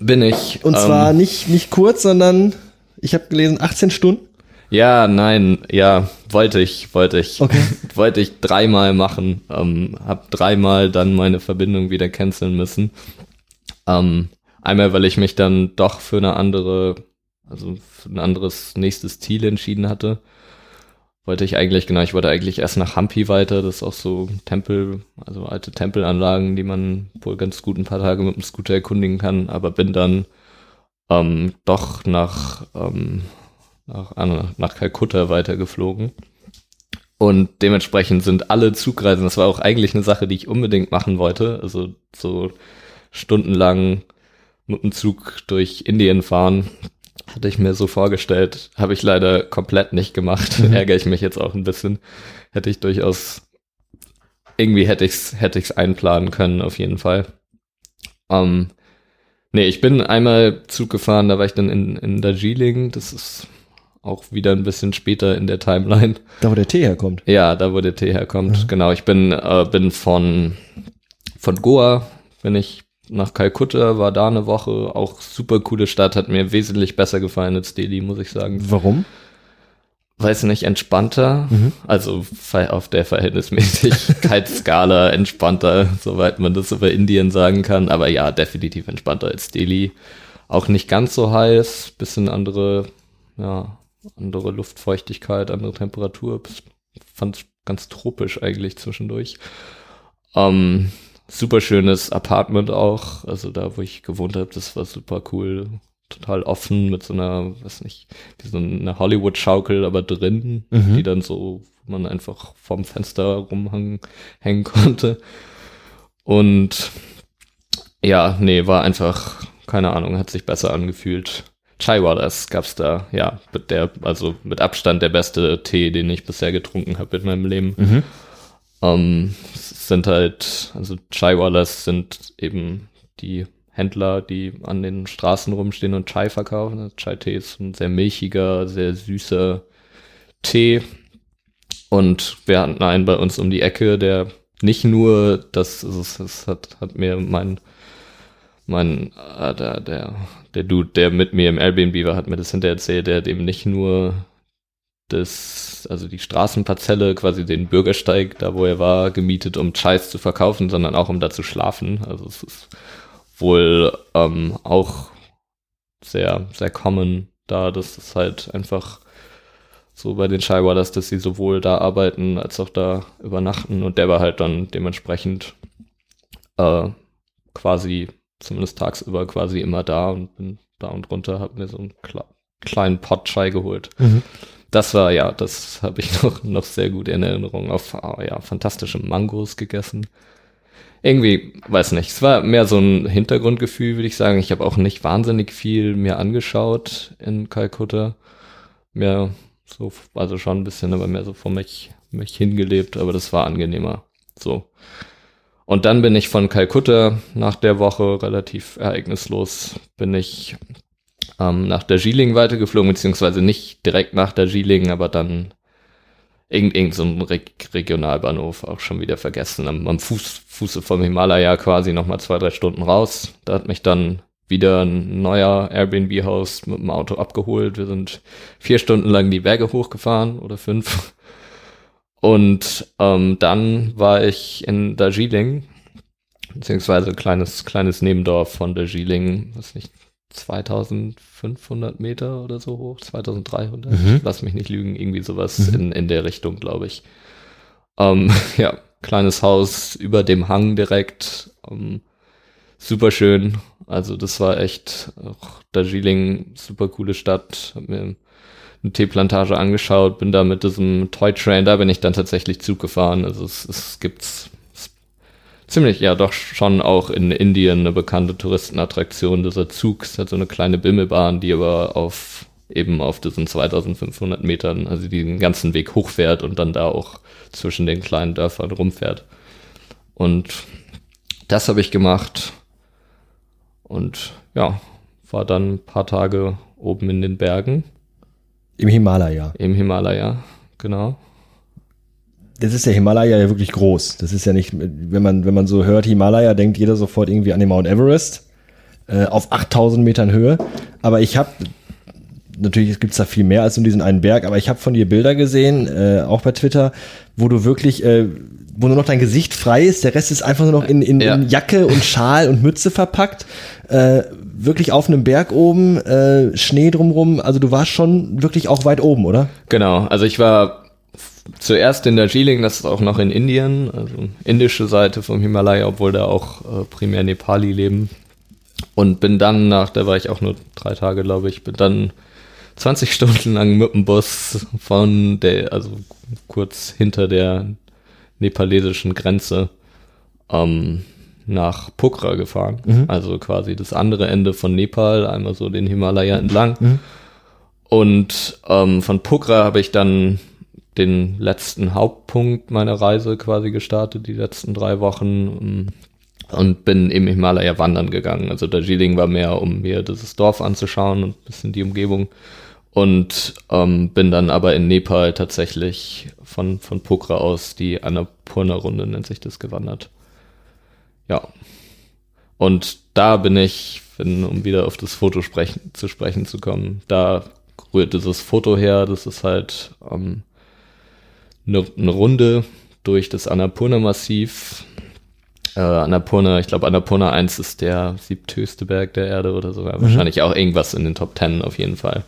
Bin ich. Und ähm, zwar nicht, nicht kurz, sondern ich habe gelesen 18 Stunden. Ja, nein, ja, wollte ich, wollte ich. Okay. wollte ich dreimal machen. Ähm, hab dreimal dann meine Verbindung wieder canceln müssen. Ähm, einmal, weil ich mich dann doch für eine andere, also für ein anderes nächstes Ziel entschieden hatte. Wollte ich eigentlich, genau, ich wollte eigentlich erst nach Hampi weiter. Das ist auch so Tempel, also alte Tempelanlagen, die man wohl ganz gut ein paar Tage mit dem Scooter erkundigen kann. Aber bin dann ähm, doch nach, ähm, nach, ah, nach Kalkutta weitergeflogen. Und dementsprechend sind alle Zugreisen, das war auch eigentlich eine Sache, die ich unbedingt machen wollte. Also so stundenlang mit dem Zug durch Indien fahren, hatte ich mir so vorgestellt, habe ich leider komplett nicht gemacht. Mhm. Ärgere ich mich jetzt auch ein bisschen. Hätte ich durchaus, irgendwie hätte ich's, hätte ich's einplanen können, auf jeden Fall. Ähm, nee, ich bin einmal Zug gefahren, da war ich dann in, in Darjeeling, das ist auch wieder ein bisschen später in der Timeline. Da, wo der Tee herkommt. Ja, da wo der Tee herkommt. Ja. Genau, ich bin, äh, bin von, von Goa, bin ich nach Kalkutta, war da eine Woche, auch super coole Stadt, hat mir wesentlich besser gefallen als Delhi, muss ich sagen. Warum? Weiß nicht, entspannter, Mhm. also auf der Verhältnismäßigkeitsskala entspannter, soweit man das über Indien sagen kann, aber ja, definitiv entspannter als Delhi. Auch nicht ganz so heiß, bisschen andere, ja, andere Luftfeuchtigkeit, andere Temperatur. Fand ganz tropisch eigentlich zwischendurch. Ähm, super schönes Apartment auch, also da, wo ich gewohnt habe, das war super cool. Total offen mit so einer, weiß nicht, wie so eine Hollywood-Schaukel, aber drin, Mhm. die dann so, wo man einfach vorm Fenster rumhängen hängen konnte. Und ja, nee, war einfach, keine Ahnung, hat sich besser angefühlt. Chai Waters gab's da, ja, mit der, also mit Abstand der beste Tee, den ich bisher getrunken habe in meinem Leben. Mhm. Ähm, sind halt, also Chai Wallers sind eben die Händler, die an den Straßen rumstehen und Chai verkaufen. Chai-Tee ist ein sehr milchiger, sehr süßer Tee. Und wir hatten einen bei uns um die Ecke, der nicht nur, das, also es hat, hat mir mein, mein, äh, der, der, der Dude, der mit mir im Airbnb war, hat mir das hinterher erzählt, der hat eben nicht nur das, also die Straßenparzelle, quasi den Bürgersteig, da wo er war, gemietet, um Scheiß zu verkaufen, sondern auch um da zu schlafen. Also es ist wohl ähm, auch sehr, sehr common da, dass es halt einfach so bei den Scheiwallers, dass sie sowohl da arbeiten als auch da übernachten und der war halt dann dementsprechend äh, quasi, zumindest tagsüber quasi immer da und bin da und runter, hab mir so einen kle kleinen Pot Chai geholt. Mhm. Das war ja, das habe ich noch, noch sehr gut in Erinnerung. Auf ah, ja, fantastische Mangos gegessen. Irgendwie, weiß nicht, es war mehr so ein Hintergrundgefühl, würde ich sagen. Ich habe auch nicht wahnsinnig viel mir angeschaut in Kalkutta. Mehr so, also schon ein bisschen, aber mehr so vor mich, mich hingelebt, aber das war angenehmer. So. Und dann bin ich von Kalkutta nach der Woche relativ ereignislos, bin ich ähm, nach Darjeeling weitergeflogen, beziehungsweise nicht direkt nach Darjeeling, aber dann irgend, irgend so ein Re Regionalbahnhof, auch schon wieder vergessen, am, am Fuß, Fuße vom Himalaya quasi nochmal zwei, drei Stunden raus. Da hat mich dann wieder ein neuer Airbnb-Haus mit dem Auto abgeholt. Wir sind vier Stunden lang die Berge hochgefahren oder fünf. Und ähm, dann war ich in Darjeeling, beziehungsweise ein kleines, kleines Nebendorf von Darjeeling, was nicht, 2500 Meter oder so hoch, 2300, mhm. lass mich nicht lügen, irgendwie sowas mhm. in, in der Richtung, glaube ich. Ähm, ja, kleines Haus über dem Hang direkt, ähm, super schön. Also das war echt auch Darjeeling, super coole Stadt. Hab mir eine Teeplantage angeschaut, bin da mit diesem Toy Train, da bin ich dann tatsächlich Zug gefahren. Also es, es gibt's ziemlich, ja doch schon auch in Indien eine bekannte Touristenattraktion, dieser Zug, ist halt so eine kleine Bimmelbahn, die aber auf eben auf diesen 2500 Metern, also den ganzen Weg hochfährt und dann da auch zwischen den kleinen Dörfern rumfährt. Und das habe ich gemacht und ja, war dann ein paar Tage oben in den Bergen. Im Himalaya. Im Himalaya, genau. Das ist der Himalaya ja wirklich groß. Das ist ja nicht, wenn man, wenn man so hört Himalaya, denkt jeder sofort irgendwie an den Mount Everest äh, auf 8000 Metern Höhe. Aber ich habe natürlich gibt es da viel mehr als nur diesen einen Berg, aber ich habe von dir Bilder gesehen, äh, auch bei Twitter, wo du wirklich, äh, wo nur noch dein Gesicht frei ist, der Rest ist einfach nur noch in, in, ja. in Jacke und Schal und Mütze verpackt. Äh, wirklich auf einem Berg oben, äh, Schnee drumrum. Also du warst schon wirklich auch weit oben, oder? Genau, also ich war zuerst in Darjeeling, das ist auch noch in Indien, also indische Seite vom Himalaya, obwohl da auch äh, primär Nepali leben. Und bin dann nach, da war ich auch nur drei Tage, glaube ich, bin dann 20 Stunden lang mit dem Bus von der, also kurz hinter der nepalesischen Grenze ähm, nach Pokhara gefahren. Mhm. Also quasi das andere Ende von Nepal, einmal so den Himalaya entlang. Mhm. Und ähm, von Pokhara habe ich dann den letzten Hauptpunkt meiner Reise quasi gestartet, die letzten drei Wochen ähm, und bin im Himalaya wandern gegangen. Also Darjeeling war mehr, um mir dieses Dorf anzuschauen und ein bisschen die Umgebung und ähm, bin dann aber in Nepal tatsächlich von, von Pokhara aus die Annapurna-Runde, nennt sich das, gewandert. Ja. Und da bin ich, wenn, um wieder auf das Foto sprechen, zu sprechen zu kommen, da rührt dieses Foto her, das ist halt ähm, eine, eine Runde durch das Annapurna-Massiv. Äh, Annapurna, ich glaube Annapurna 1 ist der siebthöchste Berg der Erde oder sogar. Mhm. Wahrscheinlich auch irgendwas in den Top 10 auf jeden Fall.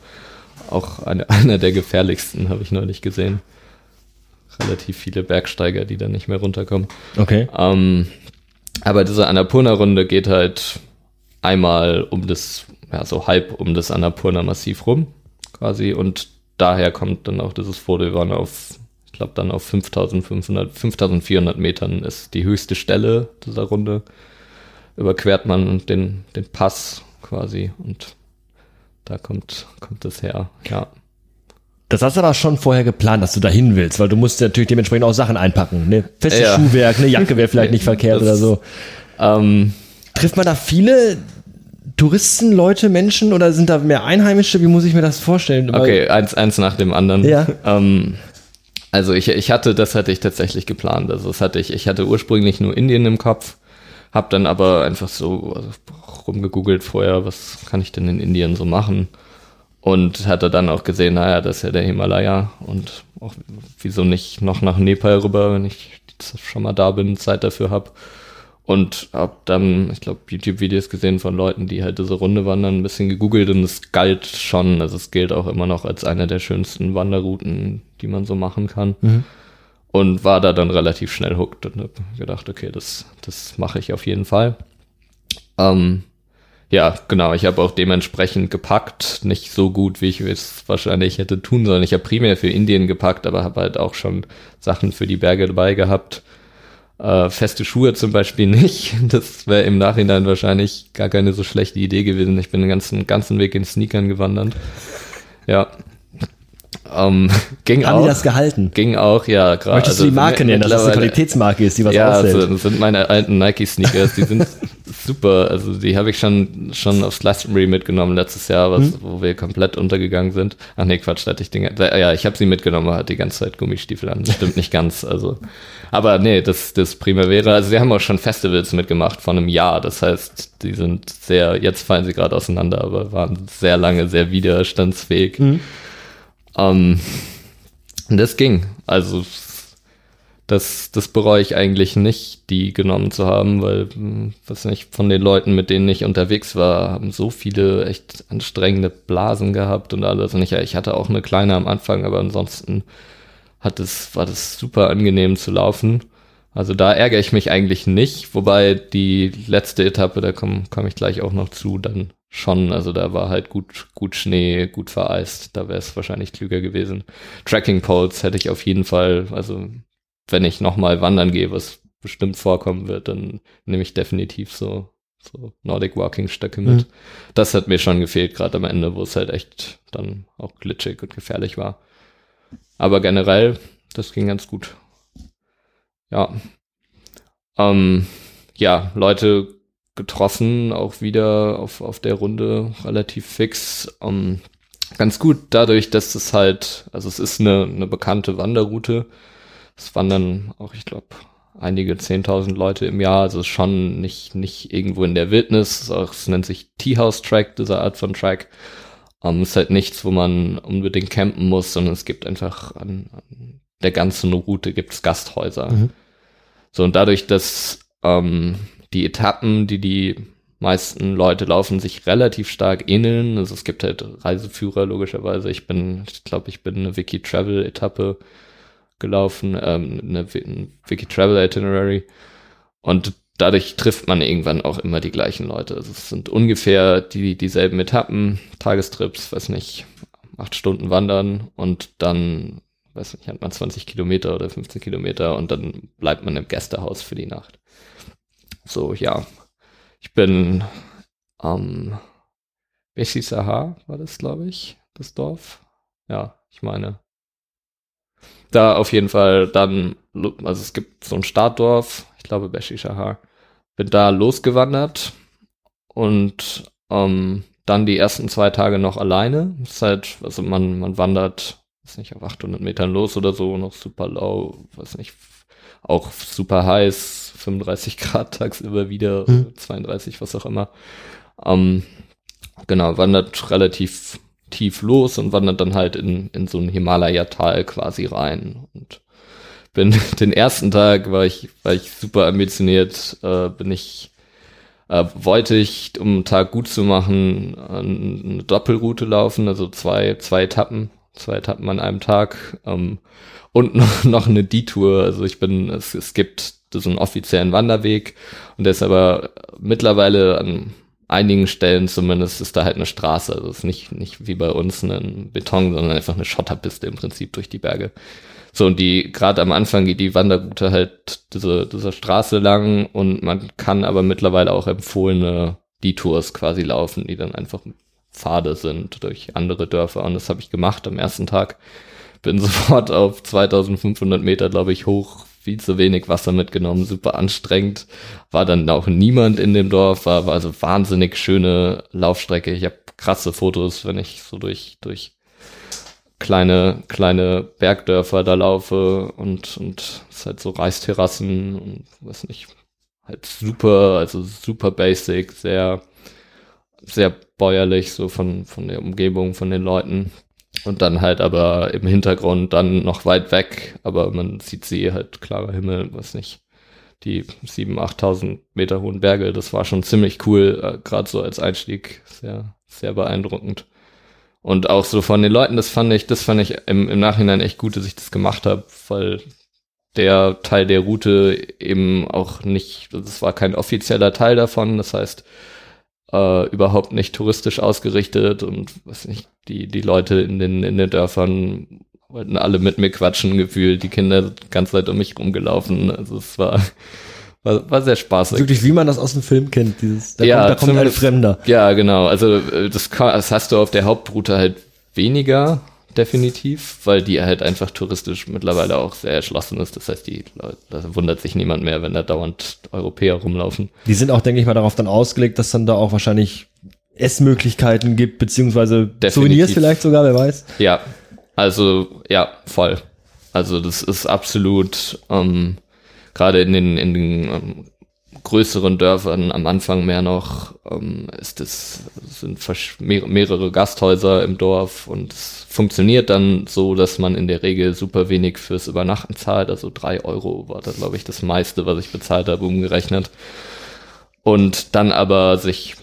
Auch eine, einer der gefährlichsten, habe ich neulich gesehen. Relativ viele Bergsteiger, die dann nicht mehr runterkommen. Okay. Ähm, aber diese Annapurna-Runde geht halt einmal um das, ja, so halb um das Annapurna-Massiv rum, quasi. Und daher kommt dann auch dieses Foto. Auf, ich glaube, dann auf 5500, 5400 Metern ist die höchste Stelle dieser Runde. Überquert man den, den Pass quasi und da kommt, kommt das her, ja. Das hast du aber schon vorher geplant, dass du dahin willst, weil du musst natürlich dementsprechend auch Sachen einpacken. Ne? Festes ja. Schuhwerk, eine Jacke wäre vielleicht nicht verkehrt das, oder so. Ähm, Trifft man da viele Touristen, Leute, Menschen oder sind da mehr Einheimische? Wie muss ich mir das vorstellen? Okay, eins, eins nach dem anderen. Ja. Ähm, also ich, ich hatte, das hatte ich tatsächlich geplant. Also das hatte ich, ich hatte ursprünglich nur Indien im Kopf hab dann aber einfach so also rumgegoogelt vorher, was kann ich denn in Indien so machen? Und hatte dann auch gesehen, naja, das ist ja der Himalaya und auch wieso nicht noch nach Nepal rüber, wenn ich schon mal da bin, Zeit dafür habe. Und hab dann, ich glaube, YouTube-Videos gesehen von Leuten, die halt diese Runde wandern, ein bisschen gegoogelt und es galt schon, also es gilt auch immer noch als eine der schönsten Wanderrouten, die man so machen kann. Mhm und war da dann relativ schnell hooked und habe gedacht, okay, das, das mache ich auf jeden Fall. Ähm, ja, genau, ich habe auch dementsprechend gepackt, nicht so gut, wie ich es wahrscheinlich hätte tun sollen. Ich habe primär für Indien gepackt, aber habe halt auch schon Sachen für die Berge dabei gehabt. Äh, feste Schuhe zum Beispiel nicht. Das wäre im Nachhinein wahrscheinlich gar keine so schlechte Idee gewesen. Ich bin den ganzen, ganzen Weg in Sneakern gewandert. Ja, ähm, ging Haben auch, die das gehalten? Ging auch, ja. Grad, Möchtest also, du die Marke nennen, dass das eine Qualitätsmarke ist, die was ja, aushält? Ja, also, das sind meine alten Nike-Sneakers, die sind super. Also die habe ich schon schon aufs Glastonbury mitgenommen letztes Jahr, was, hm? wo wir komplett untergegangen sind. Ach nee, Quatsch, da hatte ich Dinge. Ja, ich habe sie mitgenommen, hat die ganze Zeit Gummistiefel an. Stimmt nicht ganz. Also, aber nee, das das Primavera. Also sie haben auch schon Festivals mitgemacht von einem Jahr. Das heißt, die sind sehr. Jetzt fallen sie gerade auseinander, aber waren sehr lange sehr widerstandsfähig. Mhm. Ähm, das ging. Also das, das bereue ich eigentlich nicht, die genommen zu haben, weil, hm, was nicht, von den Leuten, mit denen ich unterwegs war, haben so viele echt anstrengende Blasen gehabt und alles. Und ich, ich hatte auch eine kleine am Anfang, aber ansonsten hat es, war das super angenehm zu laufen. Also da ärgere ich mich eigentlich nicht, wobei die letzte Etappe, da komme komm ich gleich auch noch zu, dann schon, also da war halt gut, gut Schnee, gut vereist, da wäre es wahrscheinlich klüger gewesen. Tracking Poles hätte ich auf jeden Fall, also wenn ich nochmal wandern gehe, was bestimmt vorkommen wird, dann nehme ich definitiv so, so Nordic Walking Stöcke mit. Mhm. Das hat mir schon gefehlt, gerade am Ende, wo es halt echt dann auch glitschig und gefährlich war. Aber generell, das ging ganz gut. Ja. Ähm, ja, Leute getroffen, auch wieder auf, auf der Runde relativ fix. Ähm, ganz gut dadurch, dass es halt, also es ist eine, eine bekannte Wanderroute. Es wandern auch, ich glaube, einige zehntausend Leute im Jahr, also schon nicht, nicht irgendwo in der Wildnis. Es nennt sich Tea House Track, diese Art von Track. Ähm, ist halt nichts, wo man unbedingt campen muss, sondern es gibt einfach an, an der ganzen Route gibt's Gasthäuser. Mhm. So, und dadurch, dass ähm, die Etappen, die die meisten Leute laufen, sich relativ stark ähneln. Also es gibt halt Reiseführer, logischerweise. Ich bin, ich glaube, ich bin eine Wiki-Travel-Etappe gelaufen, ähm, eine, eine Wiki-Travel-Itinerary. Und dadurch trifft man irgendwann auch immer die gleichen Leute. Also es sind ungefähr die, dieselben Etappen, Tagestrips, weiß nicht, acht Stunden wandern und dann, weiß nicht, hat man 20 Kilometer oder 15 Kilometer und dann bleibt man im Gästehaus für die Nacht. So, ja. Ich bin am ähm, Beshi Sahar war das, glaube ich, das Dorf. Ja, ich meine. Da auf jeden Fall dann, also es gibt so ein Startdorf, ich glaube Beshi Sahar. Bin da losgewandert und ähm, dann die ersten zwei Tage noch alleine. Das ist halt, also man, man wandert, weiß nicht, auf 800 Metern los oder so, noch super low, weiß nicht, auch super heiß, 35 Grad tagsüber wieder, mhm. 32, was auch immer. Ähm, genau, wandert relativ tief los und wandert dann halt in, in so ein Himalaya-Tal quasi rein. Und bin den ersten Tag war ich, war ich super ambitioniert, äh, bin ich, äh, wollte ich, um einen Tag gut zu machen, eine Doppelroute laufen, also zwei, zwei Etappen, zwei Etappen an einem Tag. Ähm, und noch, noch eine Detour. Also ich bin, es, es gibt so einen offiziellen Wanderweg und der ist aber mittlerweile an einigen Stellen zumindest ist da halt eine Straße. Also es ist nicht, nicht wie bei uns ein Beton, sondern einfach eine Schotterpiste im Prinzip durch die Berge. So, und die, gerade am Anfang geht die Wanderroute halt diese, dieser Straße lang und man kann aber mittlerweile auch empfohlene Detours quasi laufen, die dann einfach Pfade sind durch andere Dörfer. Und das habe ich gemacht am ersten Tag. Bin sofort auf 2500 Meter, glaube ich, hoch viel zu wenig Wasser mitgenommen, super anstrengend. War dann auch niemand in dem Dorf, war, war also wahnsinnig schöne Laufstrecke. Ich habe krasse Fotos, wenn ich so durch, durch kleine, kleine Bergdörfer da laufe und, und es ist halt so Reisterrassen und weiß nicht, halt super, also super basic, sehr, sehr bäuerlich, so von, von der Umgebung, von den Leuten. Und dann halt aber im Hintergrund dann noch weit weg, aber man sieht sie halt klarer Himmel, was nicht, die 7.000, 8.000 Meter hohen Berge, das war schon ziemlich cool, äh, gerade so als Einstieg, sehr, sehr beeindruckend. Und auch so von den Leuten, das fand ich, das fand ich im, im Nachhinein echt gut, dass ich das gemacht habe, weil der Teil der Route eben auch nicht, das war kein offizieller Teil davon, das heißt, äh, überhaupt nicht touristisch ausgerichtet und was nicht, die, die Leute in den, in den Dörfern wollten alle mit mir quatschen, gefühlt, die Kinder ganz Zeit um mich rumgelaufen. Also es war, war, war sehr spaßig. Wirklich, wie man das aus dem Film kennt, dieses, da ja, kommt, da kommen alle Fremder. Ja, genau. Also äh, das, das hast du auf der Hauptroute halt weniger definitiv, weil die halt einfach touristisch mittlerweile auch sehr erschlossen ist. Das heißt, die Leute, da wundert sich niemand mehr, wenn da dauernd Europäer rumlaufen. Die sind auch, denke ich mal, darauf dann ausgelegt, dass dann da auch wahrscheinlich Essmöglichkeiten gibt, beziehungsweise definitiv. Souvenirs vielleicht sogar, wer weiß. Ja, also ja, voll. Also das ist absolut ähm, gerade in den, in den ähm, größeren Dörfern am Anfang mehr noch ähm, ist es sind mehrere Gasthäuser im Dorf und es funktioniert dann so, dass man in der Regel super wenig fürs Übernachten zahlt. Also drei Euro war da glaube ich das meiste, was ich bezahlt habe, umgerechnet. Und dann aber sich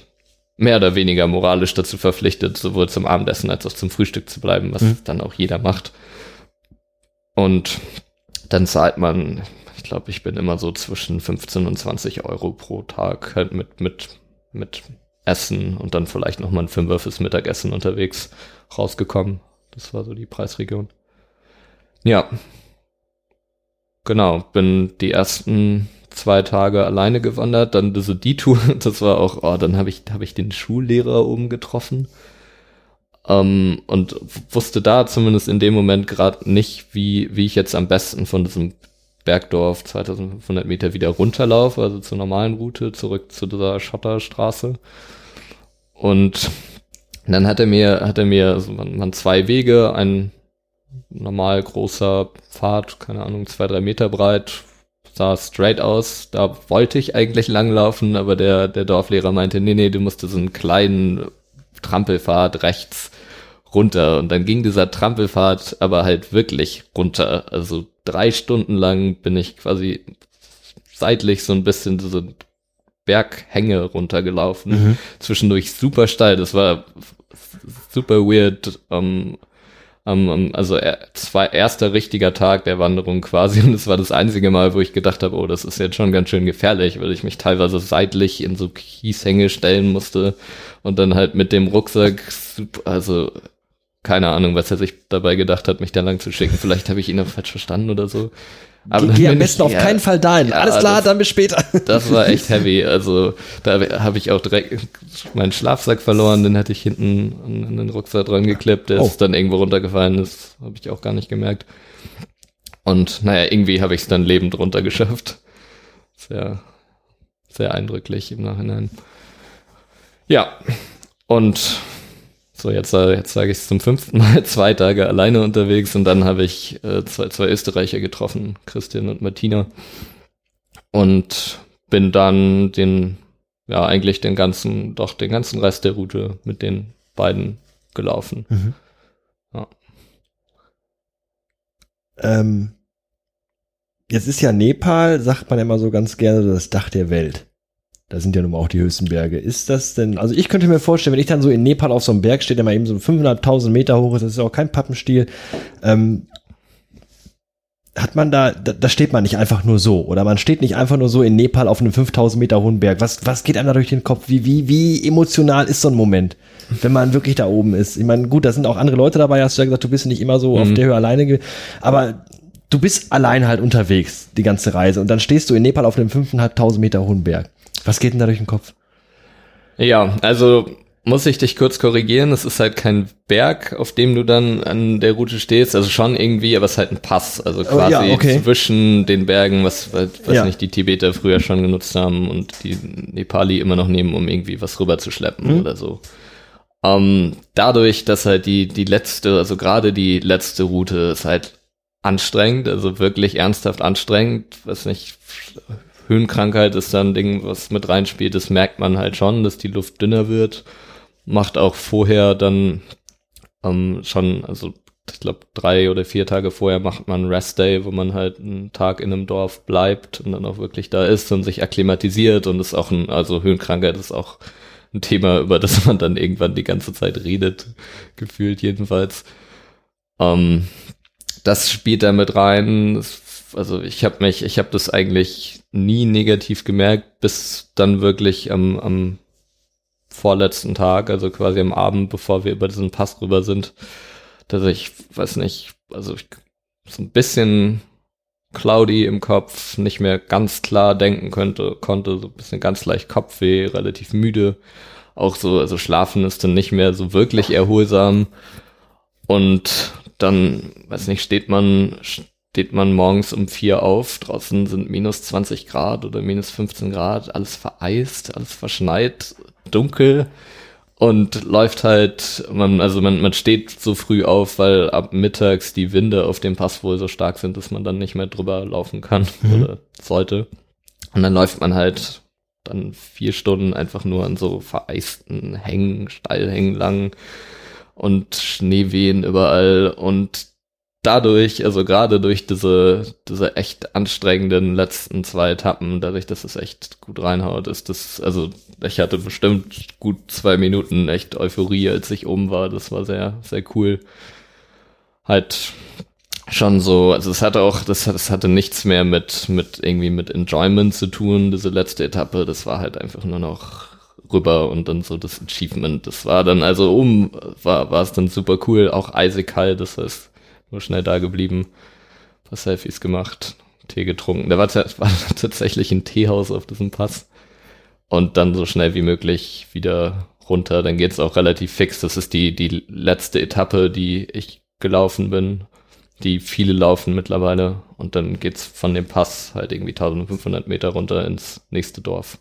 mehr oder weniger moralisch dazu verpflichtet, sowohl zum Abendessen als auch zum Frühstück zu bleiben, was mhm. dann auch jeder macht. Und dann zahlt man, ich glaube, ich bin immer so zwischen 15 und 20 Euro pro Tag halt mit, mit, mit Essen und dann vielleicht noch mal ein Fünfer fürs Mittagessen unterwegs rausgekommen. Das war so die Preisregion. Ja. Genau, bin die ersten zwei Tage alleine gewandert, dann diese die Tour, das war auch, oh, dann habe ich, hab ich den Schullehrer oben getroffen ähm, und wusste da zumindest in dem Moment gerade nicht, wie, wie ich jetzt am besten von diesem Bergdorf 2500 Meter wieder runterlaufe, also zur normalen Route, zurück zu dieser Schotterstraße. Und dann hat er mir, hat er mir, also man, man zwei Wege, ein normal großer Pfad, keine Ahnung, zwei, drei Meter breit, sah straight aus. Da wollte ich eigentlich langlaufen, aber der, der Dorflehrer meinte, nee, nee, du musst so einen kleinen Trampelpfad rechts runter. Und dann ging dieser Trampelpfad aber halt wirklich runter. Also drei Stunden lang bin ich quasi seitlich so ein bisschen so Berghänge runtergelaufen. Mhm. Zwischendurch super steil. Das war super weird. Um, um, um, also er, zwei, erster richtiger Tag der Wanderung quasi. Und es war das einzige Mal, wo ich gedacht habe, oh, das ist jetzt schon ganz schön gefährlich, weil ich mich teilweise seitlich in so Kieshänge stellen musste und dann halt mit dem Rucksack, also keine Ahnung, was er sich dabei gedacht hat, mich da lang zu schicken. Vielleicht habe ich ihn auch falsch verstanden oder so. Aber geh, am besten ich, auf ja, keinen Fall dahin. Ja, Alles klar, das, dann bis später. Das war echt heavy. Also da habe ich auch direkt meinen Schlafsack verloren. Den hatte ich hinten an den Rucksack dran geklippt. Der oh. ist dann irgendwo runtergefallen. Das habe ich auch gar nicht gemerkt. Und naja, irgendwie habe ich es dann lebend runtergeschafft. Sehr, sehr eindrücklich im Nachhinein. Ja, und so, jetzt, äh, jetzt sage ich es zum fünften Mal, zwei Tage alleine unterwegs und dann habe ich äh, zwei, zwei Österreicher getroffen, Christian und Martina. Und bin dann den, ja, eigentlich den ganzen, doch den ganzen Rest der Route mit den beiden gelaufen. Mhm. Ja. Ähm, jetzt ist ja Nepal, sagt man immer so ganz gerne, das Dach der Welt. Da sind ja nun mal auch die höchsten Berge. Ist das denn, also ich könnte mir vorstellen, wenn ich dann so in Nepal auf so einem Berg stehe, der mal eben so 500.000 Meter hoch ist, das ist auch kein Pappenstiel, ähm, hat man da, da, da steht man nicht einfach nur so oder man steht nicht einfach nur so in Nepal auf einem 5000 Meter hohen Berg. Was, was geht einem da durch den Kopf? Wie, wie, wie emotional ist so ein Moment, wenn man wirklich da oben ist? Ich meine, gut, da sind auch andere Leute dabei, hast du ja gesagt, du bist nicht immer so mhm. auf der Höhe alleine, aber du bist allein halt unterwegs, die ganze Reise und dann stehst du in Nepal auf einem 5500 Meter hohen Berg. Was geht denn da durch den Kopf? Ja, also muss ich dich kurz korrigieren. Es ist halt kein Berg, auf dem du dann an der Route stehst. Also schon irgendwie, aber es ist halt ein Pass. Also quasi oh, ja, okay. zwischen den Bergen, was, was ja. nicht die Tibeter früher schon genutzt haben und die Nepali immer noch nehmen, um irgendwie was rüber zu schleppen mhm. oder so. Ähm, dadurch, dass halt die, die letzte, also gerade die letzte Route ist halt anstrengend, also wirklich ernsthaft anstrengend, was nicht, Höhenkrankheit ist da ein Ding, was mit reinspielt. Das merkt man halt schon, dass die Luft dünner wird. Macht auch vorher dann ähm, schon, also ich glaube drei oder vier Tage vorher macht man Rest Day, wo man halt einen Tag in einem Dorf bleibt und dann auch wirklich da ist und sich akklimatisiert und ist auch ein, also Höhenkrankheit ist auch ein Thema, über das man dann irgendwann die ganze Zeit redet, gefühlt jedenfalls. Ähm, das spielt da mit rein. Also ich habe mich, ich habe das eigentlich nie negativ gemerkt, bis dann wirklich am, am vorletzten Tag, also quasi am Abend, bevor wir über diesen Pass rüber sind, dass ich, weiß nicht, also ich, so ein bisschen cloudy im Kopf, nicht mehr ganz klar denken könnte, konnte, so ein bisschen ganz leicht Kopfweh, relativ müde, auch so, also schlafen ist dann nicht mehr so wirklich erholsam. Und dann, weiß nicht, steht man, steht man morgens um vier auf, draußen sind minus 20 Grad oder minus 15 Grad, alles vereist, alles verschneit, dunkel und läuft halt, man, also man, man steht so früh auf, weil ab mittags die Winde auf dem Pass wohl so stark sind, dass man dann nicht mehr drüber laufen kann mhm. oder sollte. Und dann läuft man halt dann vier Stunden einfach nur an so vereisten Hängen, Steilhängen lang und Schneewehen überall und dadurch, also gerade durch diese, diese echt anstrengenden letzten zwei Etappen, dadurch, dass es echt gut reinhaut, ist das, also ich hatte bestimmt gut zwei Minuten echt Euphorie, als ich oben war. Das war sehr, sehr cool. Halt schon so, also es hatte auch, das, das hatte nichts mehr mit, mit irgendwie mit Enjoyment zu tun, diese letzte Etappe. Das war halt einfach nur noch rüber und dann so das Achievement. Das war dann, also um, war, war es dann super cool, auch eisig kalt, das heißt, nur schnell da geblieben, paar Selfies gemacht, Tee getrunken. Da war, war tatsächlich ein Teehaus auf diesem Pass. Und dann so schnell wie möglich wieder runter. Dann geht's auch relativ fix. Das ist die, die letzte Etappe, die ich gelaufen bin, die viele laufen mittlerweile. Und dann geht's von dem Pass halt irgendwie 1500 Meter runter ins nächste Dorf.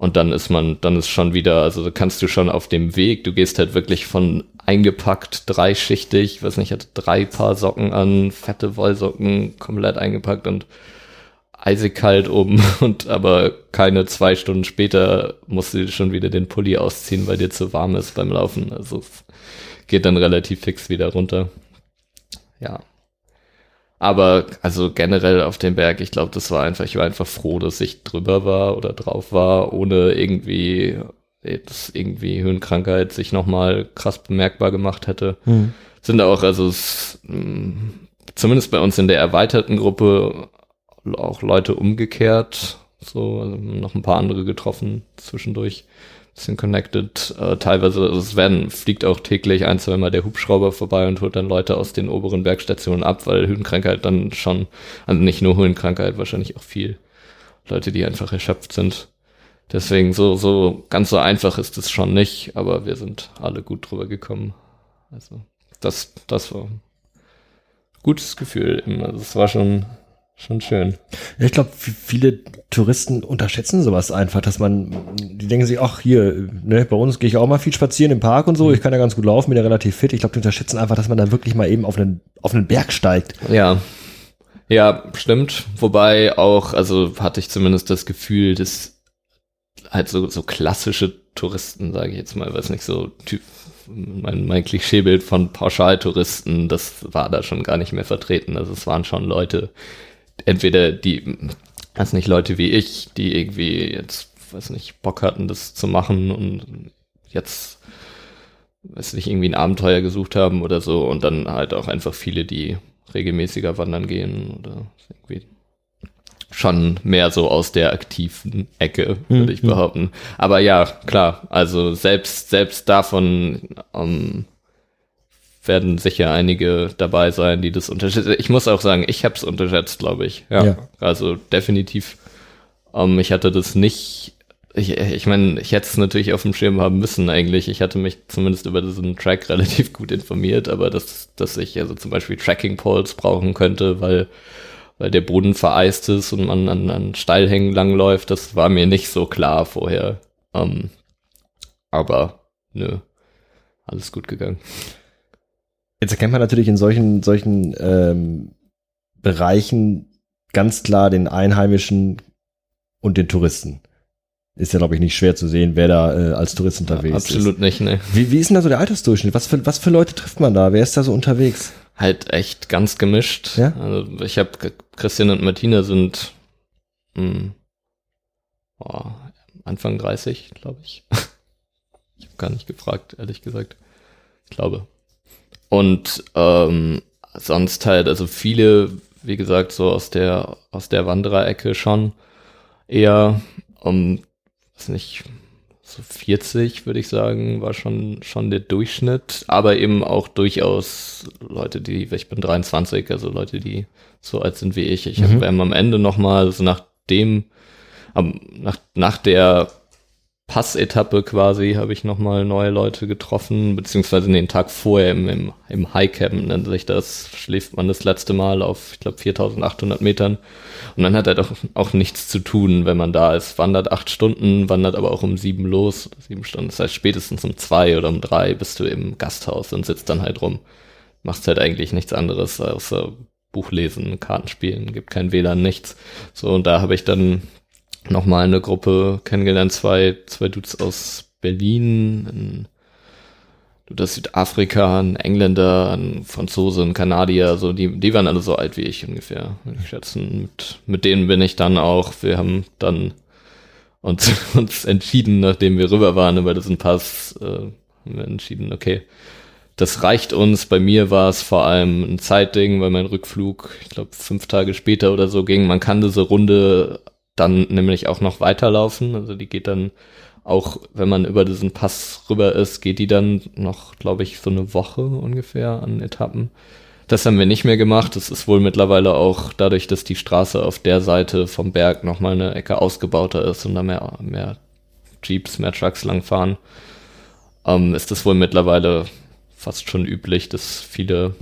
Und dann ist man, dann ist schon wieder, also kannst du schon auf dem Weg, du gehst halt wirklich von eingepackt, dreischichtig, weiß nicht, hatte drei Paar Socken an, fette Wollsocken, komplett eingepackt und eisig kalt oben und aber keine zwei Stunden später musst du schon wieder den Pulli ausziehen, weil dir zu warm ist beim Laufen. Also es geht dann relativ fix wieder runter. Ja. Aber also generell auf dem Berg, ich glaube, das war einfach, ich war einfach froh, dass ich drüber war oder drauf war, ohne irgendwie, dass irgendwie Höhenkrankheit sich nochmal krass bemerkbar gemacht hätte. Mhm. Sind auch, also es, mm, zumindest bei uns in der erweiterten Gruppe auch Leute umgekehrt, so also noch ein paar andere getroffen zwischendurch bisschen connected. Äh, teilweise, also es werden, fliegt auch täglich ein, zwei Mal der Hubschrauber vorbei und holt dann Leute aus den oberen Bergstationen ab, weil Höhenkrankheit dann schon, also nicht nur Höhenkrankheit, wahrscheinlich auch viel Leute, die einfach erschöpft sind. Deswegen so, so ganz so einfach ist es schon nicht, aber wir sind alle gut drüber gekommen. Also das, das war ein gutes Gefühl. Also es war schon Schon schön. Ich glaube, viele Touristen unterschätzen sowas einfach, dass man, die denken sich, ach hier, ne, bei uns gehe ich auch mal viel spazieren im Park und so, ich kann ja ganz gut laufen, bin ja relativ fit. Ich glaube, die unterschätzen einfach, dass man da wirklich mal eben auf einen, auf einen Berg steigt. Ja. Ja, stimmt. Wobei auch, also hatte ich zumindest das Gefühl, dass halt so, so klassische Touristen, sage ich jetzt mal, weiß nicht, so Typ, mein, mein Klischeebild von Pauschaltouristen, das war da schon gar nicht mehr vertreten. Also es waren schon Leute, entweder die, also nicht Leute wie ich, die irgendwie jetzt, weiß nicht, Bock hatten, das zu machen und jetzt, weiß nicht, irgendwie ein Abenteuer gesucht haben oder so und dann halt auch einfach viele, die regelmäßiger wandern gehen oder irgendwie schon mehr so aus der aktiven Ecke, würde mhm. ich behaupten. Aber ja, klar, also selbst, selbst davon ähm, werden sicher einige dabei sein, die das unterschätzen. Ich muss auch sagen, ich habe es unterschätzt, glaube ich. Ja, ja, also definitiv. Um, ähm, ich hatte das nicht. Ich, ich meine, ich hätte es natürlich auf dem Schirm haben müssen eigentlich. Ich hatte mich zumindest über diesen Track relativ gut informiert, aber dass, dass ich also zum Beispiel Tracking Poles brauchen könnte, weil weil der Boden vereist ist und man an, an Steilhängen langläuft, das war mir nicht so klar vorher. Um, ähm, aber nö, alles gut gegangen. Jetzt erkennt man natürlich in solchen, solchen ähm, Bereichen ganz klar den Einheimischen und den Touristen. Ist ja, glaube ich, nicht schwer zu sehen, wer da äh, als Tourist unterwegs ja, absolut ist. Absolut nicht, ne. Wie, wie ist denn da so der Altersdurchschnitt? Was für, was für Leute trifft man da? Wer ist da so unterwegs? Halt echt ganz gemischt. Ja? Also ich habe Christian und Martina sind mh, hm, oh, Anfang 30, glaube ich. ich habe gar nicht gefragt, ehrlich gesagt. Ich glaube. Und ähm, sonst halt, also viele, wie gesagt, so aus der, aus der Wandererecke schon eher, um, weiß nicht, so 40 würde ich sagen, war schon, schon der Durchschnitt, aber eben auch durchaus Leute, die, ich bin 23, also Leute, die so alt sind wie ich. Ich mhm. habe am Ende nochmal, also nach dem, nach, nach der Passetappe quasi habe ich nochmal neue Leute getroffen, beziehungsweise den Tag vorher im, im, im Highcamp nennt sich das, schläft man das letzte Mal auf, ich glaube, 4800 Metern. Und dann hat er doch auch nichts zu tun, wenn man da ist. Wandert acht Stunden, wandert aber auch um sieben los, sieben Stunden. Das heißt, spätestens um zwei oder um drei bist du im Gasthaus und sitzt dann halt rum. Machst halt eigentlich nichts anderes außer Buch lesen, Karten spielen, gibt kein WLAN, nichts. So, und da habe ich dann nochmal eine Gruppe kennengelernt, zwei, zwei Dudes aus Berlin, ein Dude aus Südafrika, ein Engländer, ein Franzose, ein Kanadier, so die, die waren alle so alt wie ich ungefähr. Ich schätze, mit, mit denen bin ich dann auch, wir haben dann uns, uns entschieden, nachdem wir rüber waren über diesen Pass, äh, haben wir entschieden, okay, das reicht uns. Bei mir war es vor allem ein Zeitding, weil mein Rückflug, ich glaube, fünf Tage später oder so ging. Man kann diese Runde dann nämlich auch noch weiterlaufen. Also die geht dann auch, wenn man über diesen Pass rüber ist, geht die dann noch, glaube ich, so eine Woche ungefähr an Etappen. Das haben wir nicht mehr gemacht. Das ist wohl mittlerweile auch dadurch, dass die Straße auf der Seite vom Berg nochmal eine Ecke ausgebauter ist und da mehr, mehr Jeeps, mehr Trucks langfahren, ähm, ist das wohl mittlerweile fast schon üblich, dass viele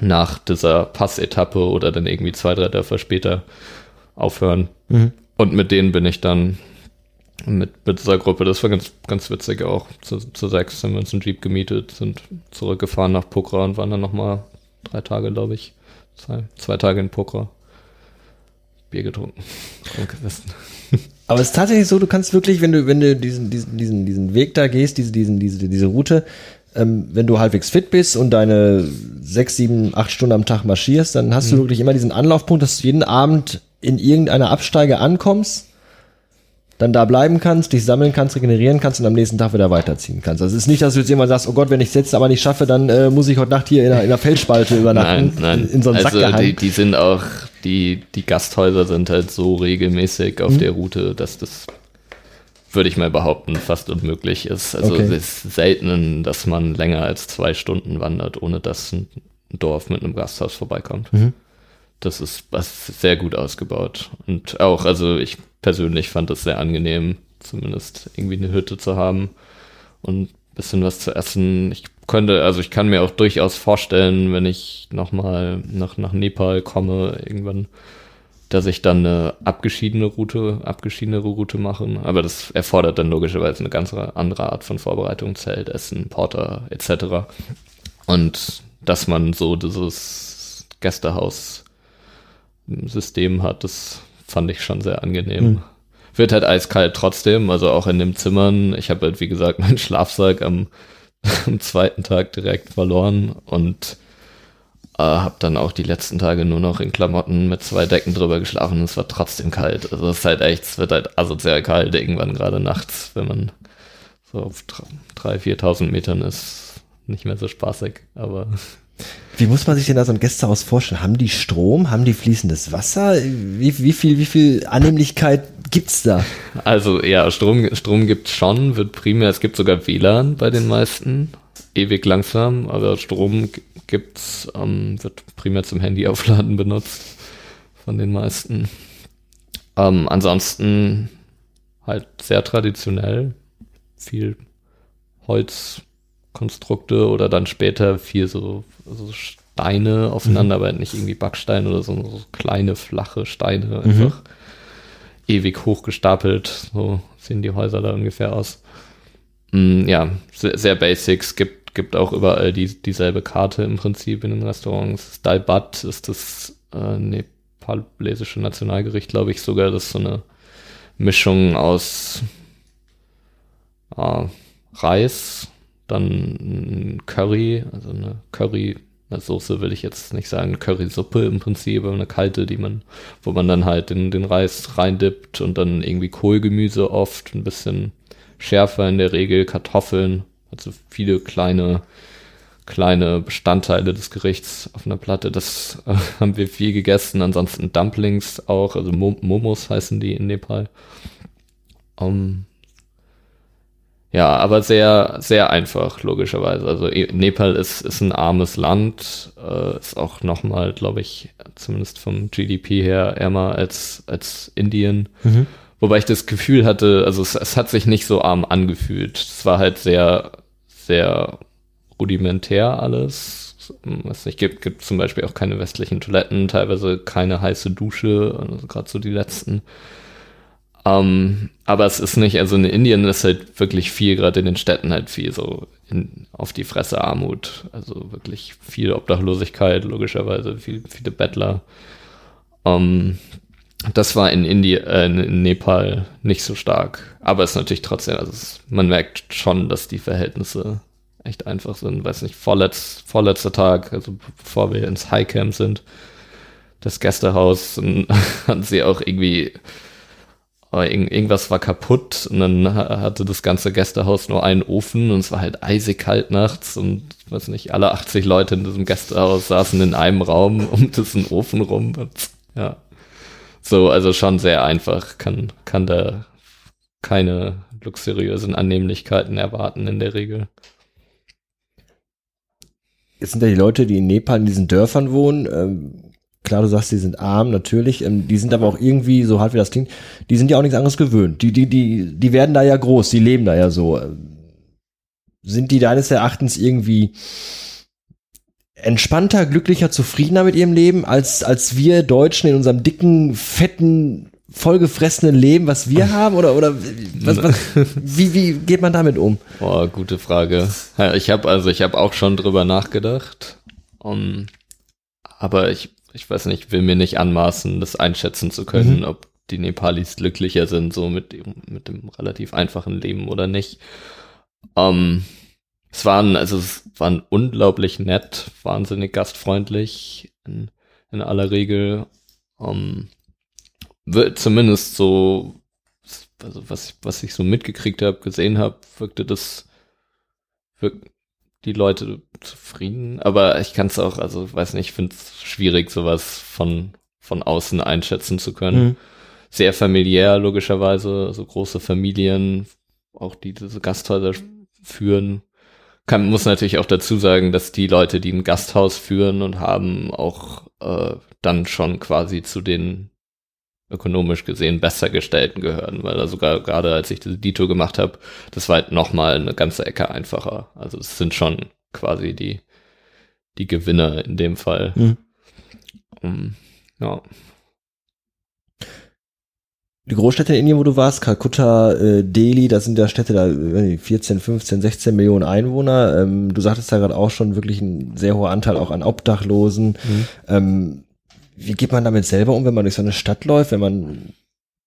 nach dieser Passetappe oder dann irgendwie zwei, drei Dörfer später aufhören. Mhm. Und mit denen bin ich dann mit, mit dieser Gruppe, das war ganz, ganz witzig auch. Zu, zu sechs haben wir uns einen Jeep gemietet, sind zurückgefahren nach Pokra und waren dann nochmal drei Tage, glaube ich. Zwei, zwei Tage in Pokra. Bier getrunken. Aber es ist tatsächlich so, du kannst wirklich, wenn du, wenn du diesen, diesen, diesen, diesen Weg da gehst, diese, diesen, diese, diese Route, ähm, wenn du halbwegs fit bist und deine sechs, sieben, acht Stunden am Tag marschierst, dann hast mhm. du wirklich immer diesen Anlaufpunkt, dass du jeden Abend in irgendeiner Absteige ankommst, dann da bleiben kannst, dich sammeln kannst, regenerieren kannst und am nächsten Tag wieder weiterziehen kannst. Also es ist nicht, dass du jetzt irgendwann sagst, oh Gott, wenn ich es jetzt aber nicht schaffe, dann äh, muss ich heute Nacht hier in einer, in einer Felsspalte übernachten. Nein, nein. In, in so einem also Sack die, die sind auch, die, die Gasthäuser sind halt so regelmäßig auf mhm. der Route, dass das würde ich mal behaupten, fast unmöglich ist. Also okay. es ist selten, dass man länger als zwei Stunden wandert, ohne dass ein Dorf mit einem Gasthaus vorbeikommt. Mhm. Das ist was sehr gut ausgebaut. Und auch, also ich persönlich fand es sehr angenehm, zumindest irgendwie eine Hütte zu haben und ein bisschen was zu essen. Ich könnte, also ich kann mir auch durchaus vorstellen, wenn ich nochmal nach, nach Nepal komme, irgendwann dass ich dann eine abgeschiedene Route, abgeschiedene Route machen. Aber das erfordert dann logischerweise eine ganz andere Art von Vorbereitung, Zelt, Essen, Porter etc. Und dass man so dieses Gästehaus-System hat, das fand ich schon sehr angenehm. Mhm. Wird halt eiskalt trotzdem, also auch in den Zimmern. Ich habe halt, wie gesagt, meinen Schlafsack am, am zweiten Tag direkt verloren und äh, habe dann auch die letzten Tage nur noch in Klamotten mit zwei Decken drüber geschlafen und es war trotzdem kalt. Also es ist halt echt, es wird halt asozial kalt irgendwann gerade nachts, wenn man so auf 3.000, 4.000 Metern ist. Nicht mehr so spaßig, aber wie muss man sich denn da so ein Gästehaus vorstellen? Haben die Strom? Haben die fließendes Wasser? Wie, wie viel, wie viel Annehmlichkeit gibt's da? Also ja, Strom, Strom gibt's schon, wird primär, es gibt sogar WLAN bei den meisten. Ewig langsam, aber Strom gibt's, ähm, wird primär zum Handy aufladen benutzt von den meisten. Ähm, ansonsten halt sehr traditionell, viel Holzkonstrukte oder dann später viel so, so Steine aufeinander, mhm. aber nicht irgendwie Backsteine oder so, so kleine, flache Steine, mhm. einfach ewig hochgestapelt. So sehen die Häuser da ungefähr aus. Mm, ja, sehr, sehr basics, gibt gibt auch überall die, dieselbe Karte im Prinzip in den Restaurants. Dalbat ist das äh, nepalesische Nationalgericht, glaube ich, sogar. Das ist so eine Mischung aus äh, Reis, dann Curry, also eine Curry, eine Soße will ich jetzt nicht sagen, Currysuppe im Prinzip, aber eine kalte, die man, wo man dann halt den, den Reis reindippt und dann irgendwie Kohlgemüse oft, ein bisschen schärfer in der Regel, Kartoffeln also viele kleine, kleine Bestandteile des Gerichts auf einer Platte. Das äh, haben wir viel gegessen. Ansonsten Dumplings auch, also Momos heißen die in Nepal. Um, ja, aber sehr, sehr einfach, logischerweise. Also e, Nepal ist, ist ein armes Land, äh, ist auch nochmal, glaube ich, zumindest vom GDP her ärmer als, als Indien. Mhm. Wobei ich das Gefühl hatte, also es, es hat sich nicht so arm angefühlt. Es war halt sehr, sehr rudimentär alles. Es nicht, gibt, gibt zum Beispiel auch keine westlichen Toiletten, teilweise keine heiße Dusche, also gerade so die letzten. Ähm, aber es ist nicht, also in Indien ist halt wirklich viel, gerade in den Städten halt viel so in, auf die Fresse Armut. Also wirklich viel Obdachlosigkeit, logischerweise, viel, viele Bettler. Ähm, Das war in Indien, äh, in Nepal nicht so stark. Aber es ist natürlich trotzdem, also es, man merkt schon, dass die Verhältnisse echt einfach sind. Weiß nicht, vorletz, vorletzter Tag, also bevor wir ins Highcamp sind, das Gästehaus, hatten sie auch irgendwie, irgendwas war kaputt und dann hatte das ganze Gästehaus nur einen Ofen und es war halt eisig kalt nachts und ich weiß nicht, alle 80 Leute in diesem Gästehaus saßen in einem Raum um diesen Ofen rum. Und, ja. So, also schon sehr einfach, kann, kann da keine luxuriösen Annehmlichkeiten erwarten in der Regel. Jetzt sind ja die Leute, die in Nepal in diesen Dörfern wohnen, ähm, klar, du sagst, die sind arm, natürlich, ähm, die sind aber auch irgendwie, so hart wie das klingt, die sind ja auch nichts anderes gewöhnt. Die, die, die, die werden da ja groß, die leben da ja so. Sind die deines Erachtens irgendwie entspannter, glücklicher, zufriedener mit ihrem Leben, als, als wir Deutschen in unserem dicken, fetten, vollgefressenen Leben, was wir haben? Oder, oder was, was, wie, wie geht man damit um? Boah, gute Frage. Ich habe also, ich habe auch schon drüber nachgedacht. Um, aber ich, ich weiß nicht, will mir nicht anmaßen, das einschätzen zu können, mhm. ob die Nepalis glücklicher sind, so mit, mit dem relativ einfachen Leben oder nicht. Um, es waren, also es waren unglaublich nett, wahnsinnig gastfreundlich in, in aller Regel. Wird zumindest so, also was, was ich so mitgekriegt habe, gesehen habe, wirkte das, wirkt die Leute zufrieden. Aber ich kann es auch, also weiß nicht, ich finde es schwierig, sowas von, von außen einschätzen zu können. Mhm. Sehr familiär, logischerweise, so große Familien, auch die diese Gasthäuser führen kann, muss natürlich auch dazu sagen, dass die Leute, die ein Gasthaus führen und haben, auch äh, dann schon quasi zu den ökonomisch gesehen besser gestellten gehören, weil da sogar gerade als ich diese Dito gemacht habe, das war halt nochmal eine ganze Ecke einfacher. Also es sind schon quasi die, die Gewinner in dem Fall. Mhm. Um, ja die Großstädte in Indien, wo du warst, Kalkutta, äh, Delhi, das sind ja Städte, da 14, 15, 16 Millionen Einwohner. Ähm, du sagtest da gerade auch schon wirklich ein sehr hoher Anteil auch an Obdachlosen. Mhm. Ähm, wie geht man damit selber um, wenn man durch so eine Stadt läuft, wenn man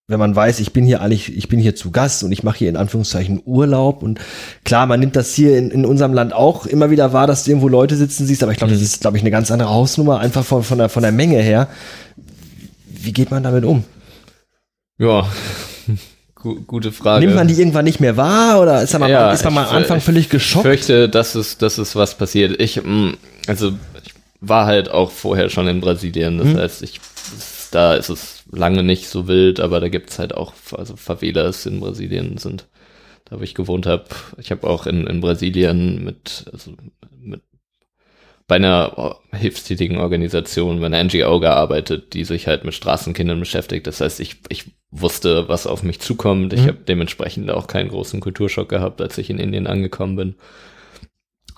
wenn man weiß, ich bin hier eigentlich, ich bin hier zu Gast und ich mache hier in Anführungszeichen Urlaub und klar, man nimmt das hier in, in unserem Land auch immer wieder wahr, dass du irgendwo Leute sitzen siehst, aber ich glaube, mhm. das ist, glaube ich, eine ganz andere Hausnummer, einfach von, von, der, von der Menge her. Wie geht man damit um? Ja, gute Frage. Nimmt man die irgendwann nicht mehr wahr oder ist, man, ja, ist man mal am Anfang völlig geschockt? Ich fürchte, dass es, dass es was passiert. Ich, mm, also, ich war halt auch vorher schon in Brasilien. Das hm. heißt, ich, da ist es lange nicht so wild, aber da gibt's halt auch, also Favelas in Brasilien sind, da wo ich gewohnt habe. Ich habe auch in, in Brasilien mit, also mit bei einer hilfstätigen Organisation, bei einer NGO gearbeitet, die sich halt mit Straßenkindern beschäftigt. Das heißt, ich, ich wusste, was auf mich zukommt. Ich mhm. habe dementsprechend auch keinen großen Kulturschock gehabt, als ich in Indien angekommen bin.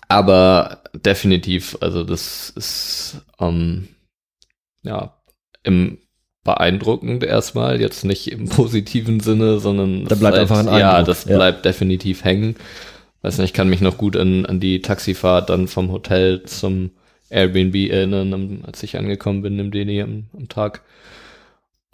Aber definitiv, also das ist ähm, ja im beeindruckend erstmal, jetzt nicht im positiven Sinne, sondern da bleibt einfach ein Eindruck. Ja, das ja. bleibt definitiv hängen weiß nicht, ich kann mich noch gut an, an die Taxifahrt dann vom Hotel zum Airbnb erinnern, als ich angekommen bin im Delhi am, am Tag.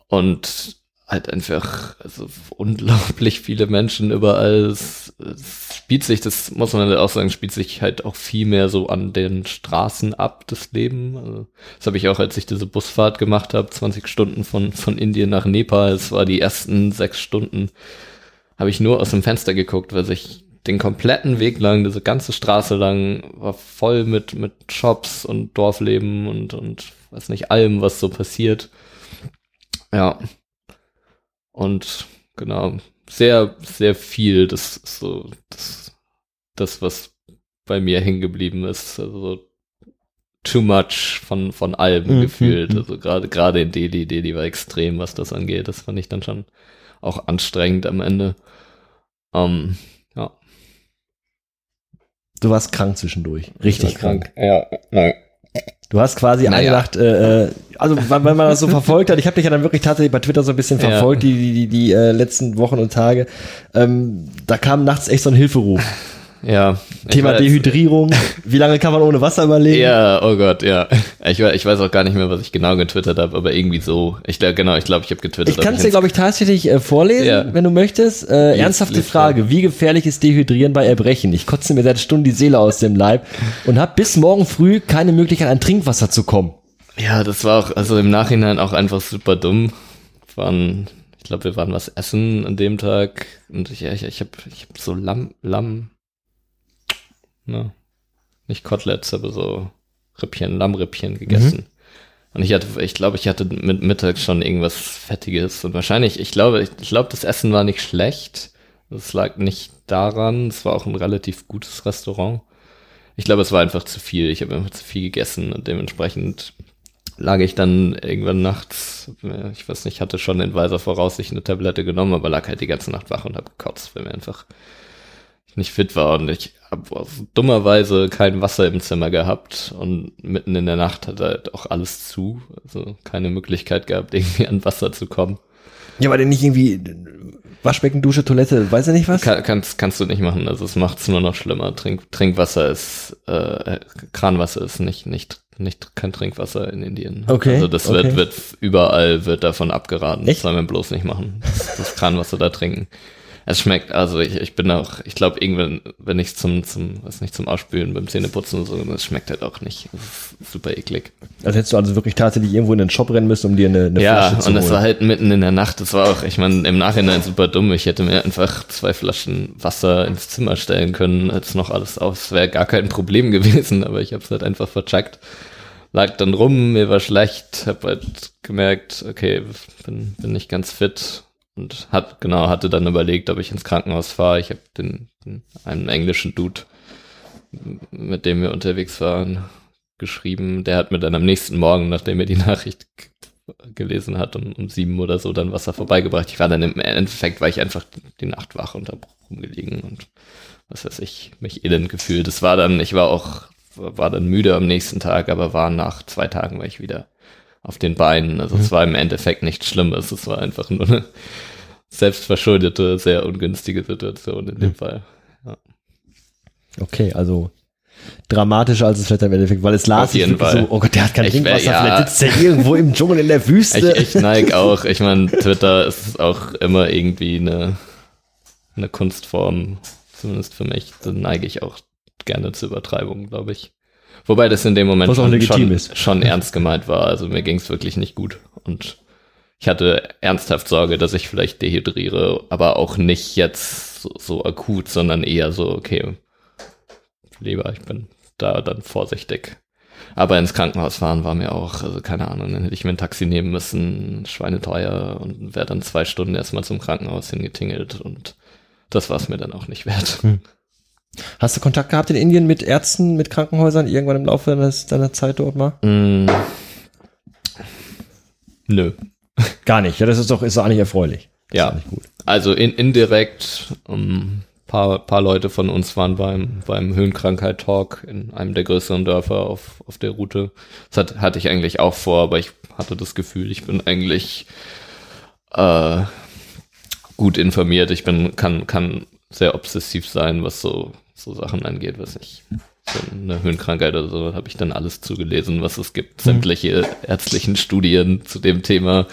Und halt einfach also unglaublich viele Menschen überall. Es, es spielt sich, das muss man halt auch sagen, spielt sich halt auch viel mehr so an den Straßen ab, das Leben. Also, das habe ich auch, als ich diese Busfahrt gemacht habe, 20 Stunden von, von Indien nach Nepal. Es war die ersten sechs Stunden, habe ich nur aus dem Fenster geguckt, weil sich den kompletten Weg lang, diese ganze Straße lang, war voll mit, mit Shops und Dorfleben und, und weiß nicht, allem, was so passiert. Ja. Und genau, sehr, sehr viel, das ist so, das, das, was bei mir hängen geblieben ist. Also too much von, von allem mhm. gefühlt. Mhm. Also gerade, gerade in Delhi, Delhi war extrem, was das angeht. Das fand ich dann schon auch anstrengend am Ende. Um, ähm, Du warst krank zwischendurch. Richtig krank. Ja, nein. Du hast quasi naja. angedacht, äh, äh also wenn man das so verfolgt hat, ich habe dich ja dann wirklich tatsächlich bei Twitter so ein bisschen verfolgt, ja. die, die, die, die äh, letzten Wochen und Tage, ähm, da kam nachts echt so ein Hilferuf. Ja. Thema Dehydrierung. Wie lange kann man ohne Wasser überleben? Ja, oh Gott, ja. Ich, ich weiß auch gar nicht mehr, was ich genau getwittert habe, aber irgendwie so. Ich genau, ich glaube, ich habe getwittert. Ich kann es dir, glaube ich, tatsächlich äh, vorlesen, ja. wenn du möchtest. Äh, ernsthafte lies Frage. Wie gefährlich ist Dehydrieren bei Erbrechen? Ich kotze mir seit Stunden die Seele aus dem Leib und habe bis morgen früh keine Möglichkeit, an Trinkwasser zu kommen. Ja, das war auch, also im Nachhinein auch einfach super dumm. Waren, ich glaube, wir waren was essen an dem Tag und ich, ich, ich habe ich hab so Lamm, Lamm, ne? Nicht Koteletts, aber so Rippchen, Lammrippchen gegessen. Mhm. Und ich hatte, ich glaube, ich hatte mit Mittag schon irgendwas Fettiges und wahrscheinlich, ich glaube, ich, ich glaube, das Essen war nicht schlecht. Das lag nicht daran. Es war auch ein relativ gutes Restaurant. Ich glaube, es war einfach zu viel. Ich habe einfach zu viel gegessen und dementsprechend lag ich dann irgendwann nachts, ich weiß nicht, hatte schon in weiser Voraussicht eine Tablette genommen, aber lag halt die ganze Nacht wach und habe gekotzt, weil mir einfach nicht fit war und ich habe dummerweise kein Wasser im Zimmer gehabt und mitten in der Nacht hat halt auch alles zu, also keine Möglichkeit gehabt, irgendwie an Wasser zu kommen. Ja, aber denn nicht irgendwie Waschbecken, Dusche, Toilette, weiß er nicht was? Kann, kannst, kannst du nicht machen, also es macht es nur noch schlimmer. Trink, Trinkwasser ist, äh, Kranwasser ist nicht, nicht nicht kein Trinkwasser in Indien. Okay. Also das okay. wird, wird überall wird davon abgeraten. Echt? Das soll man bloß nicht machen. Das, das Kranwasser da trinken. Es schmeckt, also ich, ich bin auch, ich glaube irgendwann, wenn ich zum, zum, was nicht zum Ausspülen beim Zähneputzen und so, es schmeckt halt auch nicht. super eklig. Also hättest du also wirklich tatsächlich irgendwo in den Shop rennen müssen, um dir eine, eine ja, Flasche zu holen. Ja, und es war halt mitten in der Nacht. Das war auch, ich meine, im Nachhinein super dumm. Ich hätte mir einfach zwei Flaschen Wasser ins Zimmer stellen können, als noch alles aus. Wäre gar kein Problem gewesen, aber ich habe es halt einfach vercheckt lag dann rum, mir war schlecht, hab halt gemerkt, okay, bin, bin nicht ganz fit und hat genau hatte dann überlegt, ob ich ins Krankenhaus fahre. Ich habe den, den einen englischen Dude, mit dem wir unterwegs waren, geschrieben. Der hat mir dann am nächsten Morgen, nachdem er die Nachricht gelesen hat, um, um sieben oder so dann Wasser vorbeigebracht. Ich war dann im Endeffekt, war ich einfach die Nacht wach und hab rumgelegen und was weiß ich, mich elend gefühlt. Es war dann, ich war auch war dann müde am nächsten Tag, aber war nach zwei Tagen war ich wieder auf den Beinen. Also mhm. es war im Endeffekt nichts Schlimmes. Es war einfach nur eine selbstverschuldete, sehr ungünstige Situation in dem. Fall. Ja. Okay, also dramatischer als es vielleicht im Endeffekt, weil es las Fall. so, oh Gott, der hat kein ich Trinkwasser, ja. vielleicht sitzt er irgendwo im Dschungel in der Wüste. Ich, ich neige auch, ich meine, Twitter ist auch immer irgendwie eine, eine Kunstform, zumindest für mich, da neige ich auch gerne zur Übertreibung, glaube ich. Wobei das in dem Moment schon, schon, schon, ernst gemeint war. Also mir ging es wirklich nicht gut. Und ich hatte ernsthaft Sorge, dass ich vielleicht dehydriere, aber auch nicht jetzt so, so akut, sondern eher so, okay, lieber, ich bin da dann vorsichtig. Aber ins Krankenhaus fahren war mir auch, also keine Ahnung, dann hätte ich mir ein Taxi nehmen müssen, schweineteuer und wäre dann zwei Stunden erstmal zum Krankenhaus hingetingelt und das war es mir dann auch nicht wert. Hm. Hast du Kontakt gehabt in Indien mit Ärzten, mit Krankenhäusern irgendwann im Laufe deines, deiner Zeit dort mal? Mm. Nö. Gar nicht. Ja, das ist doch, ist doch eigentlich erfreulich. Das ja. Also in, indirekt, um, ähm, paar, paar Leute von uns waren beim, beim Höhenkrankheit-Talk in einem der größeren Dörfer auf, auf der Route. Das hat, hatte ich eigentlich auch vor, aber ich hatte das Gefühl, ich bin eigentlich äh, gut informiert. Ich bin, kann, kann sehr obsessiv sein, was so, so Sachen angeht, was ich, eine Höhenkrankheit oder so, habe ich dann alles zugelesen, was es gibt, mhm. sämtliche ärztlichen Studien zu dem Thema,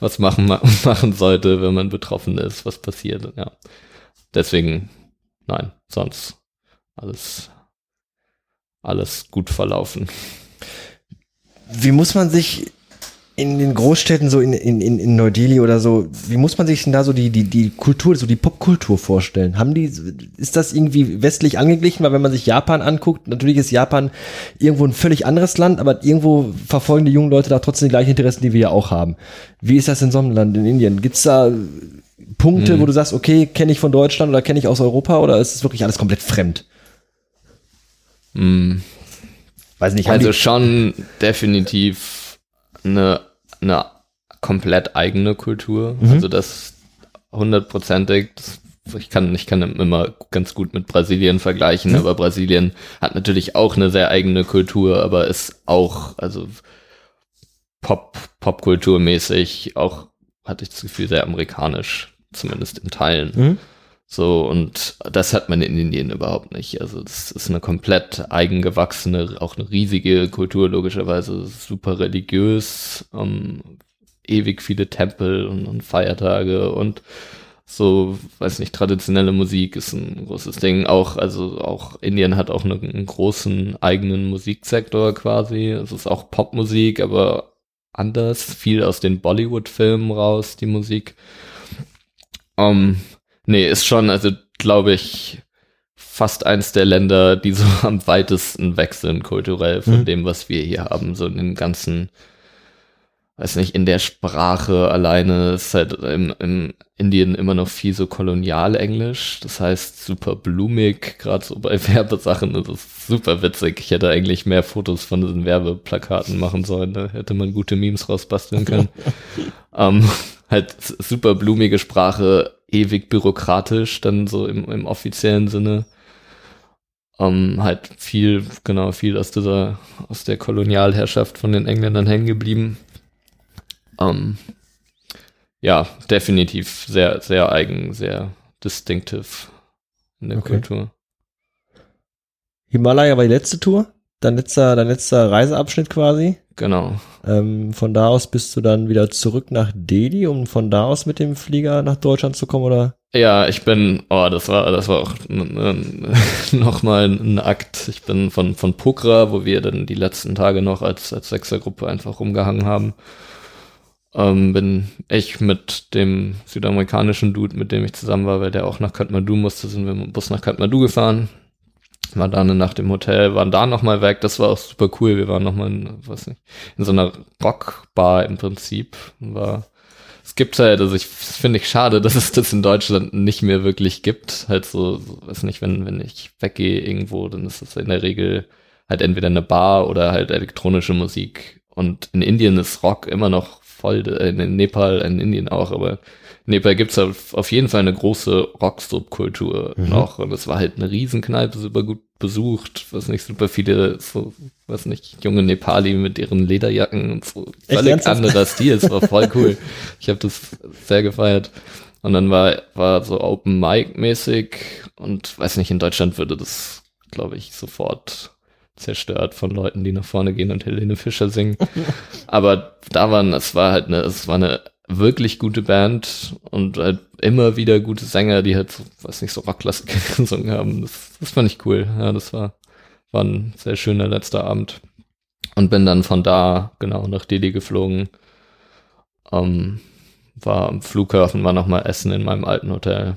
was machen, machen sollte, wenn man betroffen ist, was passiert, ja. Deswegen, nein, sonst alles, alles gut verlaufen. Wie muss man sich in den Großstädten, so in, in, in Neu-Delhi oder so, wie muss man sich denn da so die, die, die Kultur, so die Popkultur vorstellen? Haben die, ist das irgendwie westlich angeglichen? Weil wenn man sich Japan anguckt, natürlich ist Japan irgendwo ein völlig anderes Land, aber irgendwo verfolgen die jungen Leute da trotzdem die gleichen Interessen, die wir ja auch haben. Wie ist das in so einem Land, in Indien? Gibt's da Punkte, hm. wo du sagst, okay, kenne ich von Deutschland oder kenne ich aus Europa oder ist es wirklich alles komplett fremd? Hm. Weiß nicht. Also schon definitiv eine, eine komplett eigene Kultur. Mhm. Also das hundertprozentig, ich kann, ich kann immer ganz gut mit Brasilien vergleichen, mhm. aber Brasilien hat natürlich auch eine sehr eigene Kultur, aber ist auch, also Pop, Popkulturmäßig auch, hatte ich das Gefühl, sehr amerikanisch, zumindest in Teilen. Mhm. So, und das hat man in Indien überhaupt nicht. Also das ist eine komplett eigengewachsene, auch eine riesige Kultur, logischerweise super religiös, ähm, ewig viele Tempel und, und Feiertage und so, weiß nicht, traditionelle Musik ist ein großes Ding. Auch, also auch Indien hat auch einen, einen großen eigenen Musiksektor quasi. Es ist auch Popmusik, aber anders, viel aus den Bollywood-Filmen raus, die Musik. Um, nee, ist schon, also glaube ich, fast eins der Länder, die so am weitesten wechseln kulturell von mhm. dem, was wir hier haben, so in den ganzen weiß nicht, in der Sprache alleine ist halt im, im Indien immer noch viel so Kolonialenglisch. Das heißt super blumig, gerade so bei Werbesachen. Das ist super witzig. Ich hätte eigentlich mehr Fotos von diesen Werbeplakaten machen sollen. Da hätte man gute Memes rausbasteln können. ähm, halt super blumige Sprache, ewig bürokratisch, dann so im, im offiziellen Sinne. Um, halt viel, genau, viel aus dieser, aus der Kolonialherrschaft von den Engländern hängen geblieben. Ähm, ja, definitiv sehr, sehr eigen, sehr distinctive in der okay. Kultur. Himalaya war die letzte Tour? Dein letzter, dein letzter Reiseabschnitt quasi? Genau. Ähm, von da aus bist du dann wieder zurück nach Delhi, um von da aus mit dem Flieger nach Deutschland zu kommen, oder? Ja, ich bin, oh, das war, das war auch nochmal ein Akt. Ich bin von, von Pokra, wo wir dann die letzten Tage noch als, als Sechsergruppe einfach rumgehangen haben, ähm, bin ich mit dem südamerikanischen Dude, mit dem ich zusammen war, weil der auch nach Kathmandu musste, sind wir mit dem Bus nach Kathmandu gefahren. War da eine Nacht im Hotel, waren da nochmal weg, das war auch super cool. Wir waren nochmal in, was nicht, in so einer Rockbar im Prinzip. War, es gibt halt, also ich finde ich schade, dass es das in Deutschland nicht mehr wirklich gibt. Halt so, so weiß nicht, wenn, wenn ich weggehe irgendwo, dann ist das in der Regel halt entweder eine Bar oder halt elektronische Musik. Und in Indien ist Rock immer noch voll, äh, in Nepal, in Indien auch, aber Nepal gibt's auf, auf jeden Fall eine große Rock-Subkultur mhm. noch und es war halt eine Riesenkneipe, super gut besucht, was nicht, super viele, so, was nicht, junge Nepali mit ihren Lederjacken und so, völlig anderer Stil, es war voll cool. Ich habe das sehr gefeiert. Und dann war, war so Open Mic mäßig und weiß nicht, in Deutschland würde das, glaube ich, sofort zerstört von Leuten, die nach vorne gehen und Helene Fischer singen. Aber da waren, es war halt eine, es war eine wirklich gute Band und halt immer wieder gute Sänger, die halt, so, weiß nicht, so Rockklassiker gesungen haben. Das, das fand ich cool. Ja, das war, war ein sehr schöner letzter Abend. Und bin dann von da genau nach Delhi geflogen. Ähm, war am Flughafen, war nochmal essen in meinem alten Hotel,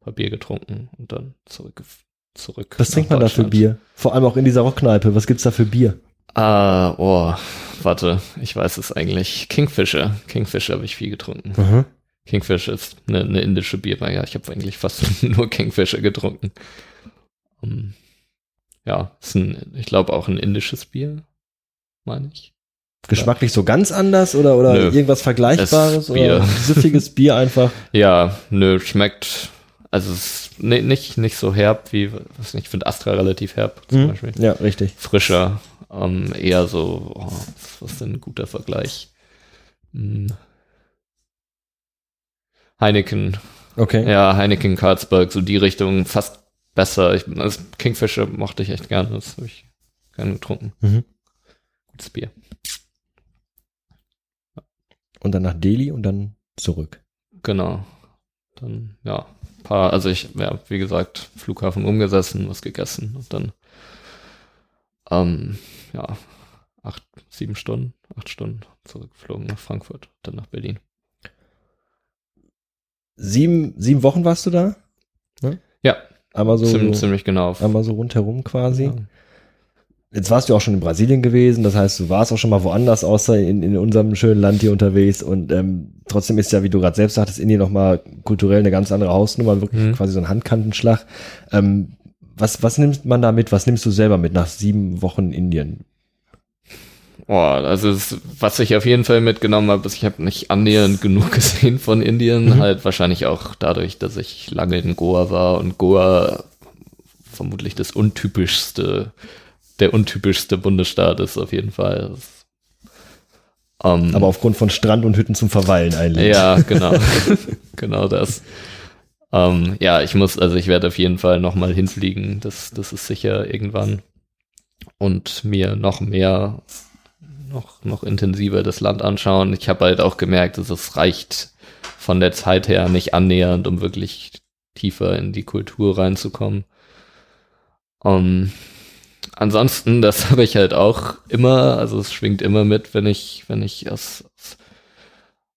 paar Bier getrunken und dann zurückgeflogen zurück. Was trinkt man da für Bier? Vor allem auch in dieser Rockkneipe. Was gibt's da für Bier? Ah, oh, warte, ich weiß es eigentlich. Kingfisher. Kingfisher habe ich viel getrunken. Mhm. Kingfisher ist eine, eine indische Biermarke. Ich habe eigentlich fast nur Kingfisher getrunken. Um, ja, ist ein, ich glaube auch ein indisches Bier, meine ich. Geschmacklich so ganz anders oder, oder nö, irgendwas Vergleichbares? Oder süffiges Bier einfach? Ja, nö, schmeckt also es ist nicht, nicht so herb wie, was nicht, ich finde Astra relativ herb zum mhm. Beispiel. Ja, richtig. Frischer, ähm, eher so, oh, was ist denn ein guter Vergleich? Hm. Heineken. Okay. Ja, Heineken Karlsberg, so die Richtung, fast besser. Ich, also Kingfisher mochte ich echt gerne, das habe ich gerne getrunken. Mhm. Gutes Bier. Und dann nach Delhi und dann zurück. Genau. Dann, ja, paar, also ich, ja, wie gesagt, Flughafen umgesessen, was gegessen und dann, ähm, ja, acht, sieben Stunden, acht Stunden zurückgeflogen nach Frankfurt, dann nach Berlin. Sieben, sieben Wochen warst du da? Ne? Ja. Einmal so, ziemlich, ziemlich genau. Einmal so rundherum quasi. Ja. Jetzt warst du auch schon in Brasilien gewesen, das heißt, du warst auch schon mal woanders, außer in, in unserem schönen Land hier unterwegs. Und ähm, trotzdem ist ja, wie du gerade selbst sagtest, Indien nochmal kulturell eine ganz andere Hausnummer, wirklich mhm. quasi so ein Handkantenschlag. Ähm, was, was nimmt man da mit? Was nimmst du selber mit nach sieben Wochen Indien? Boah, also es, was ich auf jeden Fall mitgenommen habe, ist, ich habe nicht annähernd genug gesehen von Indien. Mhm. Halt wahrscheinlich auch dadurch, dass ich lange in Goa war und Goa vermutlich das untypischste der untypischste Bundesstaat ist auf jeden Fall. Um, Aber aufgrund von Strand und Hütten zum Verweilen eigentlich. Ja, genau. genau das. Ähm, ja, ich muss, also ich werde auf jeden Fall nochmal hinfliegen. Das, das ist sicher irgendwann. Und mir noch mehr, noch, noch intensiver das Land anschauen. Ich habe halt auch gemerkt, dass es reicht von der Zeit her nicht annähernd, um wirklich tiefer in die Kultur reinzukommen. Um, ansonsten, das habe ich halt auch immer, also es schwingt immer mit, wenn ich, wenn ich aus, aus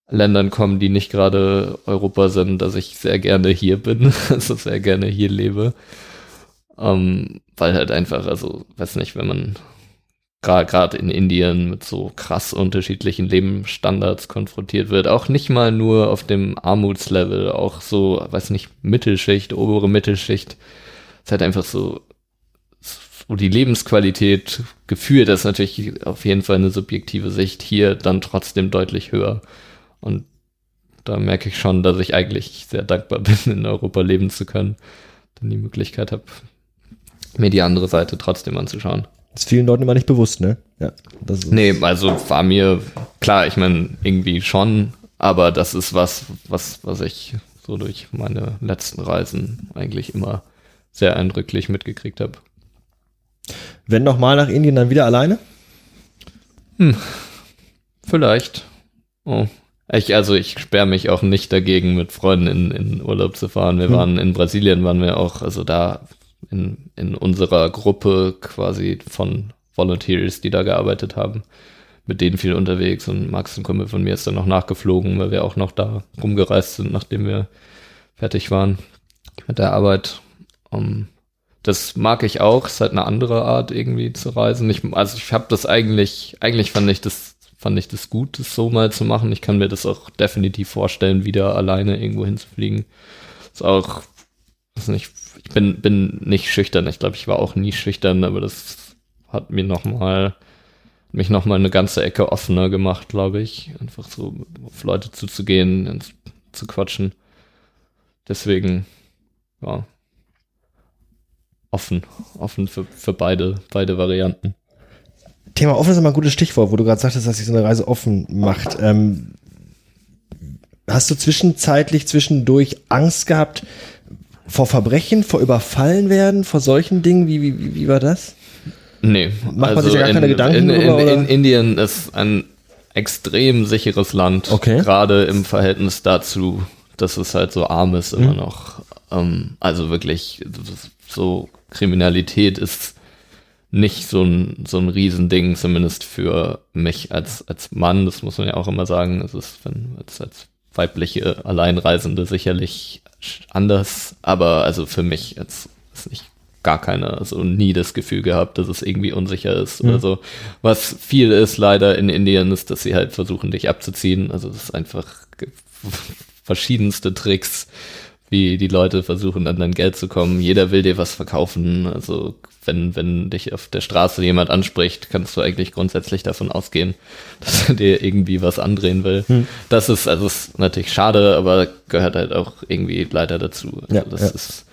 Ländern komme, die nicht gerade Europa sind, dass ich sehr gerne hier bin, also sehr gerne hier lebe. Um, weil halt einfach, also, weiß nicht, wenn man gerade in Indien mit so krass unterschiedlichen Lebensstandards konfrontiert wird. Auch nicht mal nur auf dem Armutslevel, auch so, weiß nicht, Mittelschicht, obere Mittelschicht. Ist halt einfach so, wo die Lebensqualität gefühlt ist natürlich auf jeden Fall eine subjektive Sicht hier dann trotzdem deutlich höher. Und da merke ich schon, dass ich eigentlich sehr dankbar bin, in Europa leben zu können, dann die Möglichkeit habe, mir die andere Seite trotzdem anzuschauen. Das ist vielen Leuten immer nicht bewusst, ne? Ja. Das nee, also war mir klar, ich meine, irgendwie schon, aber das ist was, was, was ich so durch meine letzten Reisen eigentlich immer sehr eindrücklich mitgekriegt habe. Wenn nochmal nach Indien, dann wieder alleine? Hm, vielleicht. Oh. Ich, also ich sperre mich auch nicht dagegen, mit Freunden in, in Urlaub zu fahren. Wir hm. waren in Brasilien, waren wir auch, also da in, in unserer Gruppe quasi von Volunteers, die da gearbeitet haben, mit denen viel unterwegs und Max, ein Kumpel von mir, ist dann noch nachgeflogen, weil wir auch noch da rumgereist sind, nachdem wir fertig waren mit der Arbeit. Um, das mag ich auch, ist halt eine andere Art irgendwie zu reisen. Ich, also ich habe das eigentlich, eigentlich fand ich das, fand ich das gut, das so mal zu machen. Ich kann mir das auch definitiv vorstellen, wieder alleine irgendwo hinzufliegen. Ist auch, ist nicht, ich bin, bin nicht schüchtern. Ich glaube, ich war auch nie schüchtern, aber das hat mir nochmal, mich nochmal eine ganze Ecke offener gemacht, glaube ich. Einfach so auf Leute zuzugehen, zu quatschen. Deswegen, ja, offen, offen für, für beide, beide Varianten. Thema offen ist immer ein gutes Stichwort, wo du gerade sagtest, dass sich so eine Reise offen macht. Ähm, hast du zwischenzeitlich zwischendurch Angst gehabt, vor Verbrechen, vor Überfallen werden, vor solchen Dingen? Wie, wie, wie war das? Nee. Macht man also sich ja gar in, keine Gedanken in, in, darüber? In, in Indien ist ein extrem sicheres Land. Okay. Gerade im Verhältnis dazu, dass es halt so arm ist immer mhm. noch. Ähm, also wirklich, so Kriminalität ist nicht so ein, so ein Riesending, zumindest für mich als, als Mann. Das muss man ja auch immer sagen. Es ist, wenn, als, als weibliche Alleinreisende sicherlich anders, aber also für mich jetzt ist nicht gar keine, also nie das Gefühl gehabt, dass es irgendwie unsicher ist mhm. oder so. Was viel ist leider in Indien ist, dass sie halt versuchen, dich abzuziehen. Also es ist einfach verschiedenste Tricks, wie die Leute versuchen, an dein Geld zu kommen. Jeder will dir was verkaufen. Also wenn, wenn dich auf der Straße jemand anspricht, kannst du eigentlich grundsätzlich davon ausgehen, dass er dir irgendwie was andrehen will. Hm. Das ist, also ist natürlich schade, aber gehört halt auch irgendwie leider dazu. Also ja, das ja. ist,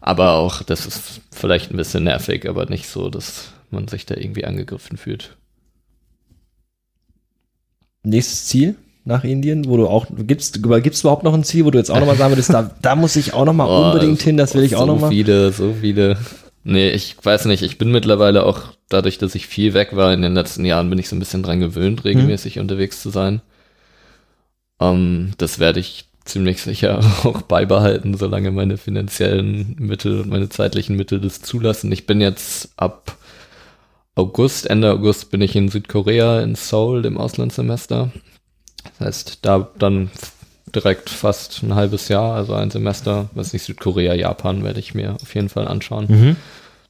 aber auch, das ist vielleicht ein bisschen nervig, aber nicht so, dass man sich da irgendwie angegriffen fühlt. Nächstes Ziel? Nach Indien, wo du auch, gibt's, gibt's überhaupt noch ein Ziel, wo du jetzt auch nochmal sagen würdest, da, da muss ich auch nochmal unbedingt hin, das will ich so auch nochmal. So viele, so viele. Nee, ich weiß nicht, ich bin mittlerweile auch, dadurch, dass ich viel weg war in den letzten Jahren, bin ich so ein bisschen dran gewöhnt, regelmäßig hm. unterwegs zu sein. Um, ähm, das werde ich ziemlich sicher auch beibehalten, solange meine finanziellen Mittel und meine zeitlichen Mittel das zulassen. Ich bin jetzt ab August, Ende August bin ich in Südkorea, in Seoul, im Auslandssemester. Das heißt, da dann direkt fast ein halbes Jahr, also ein Semester, was nicht Südkorea, Japan, werde ich mir auf jeden Fall anschauen. Mhm.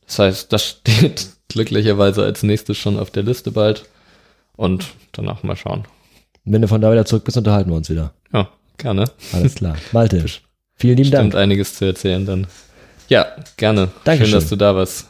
Das heißt, das steht glücklicherweise als nächstes schon auf der Liste bald und danach mal schauen. Wenn du von da wieder zurück bist, unterhalten wir uns wieder. Ja, gerne. Alles klar. Malte, vielen lieben Dank. Stimmt einiges zu erzählen dann. Ja, gerne. Dankeschön. Schön, dass du da warst.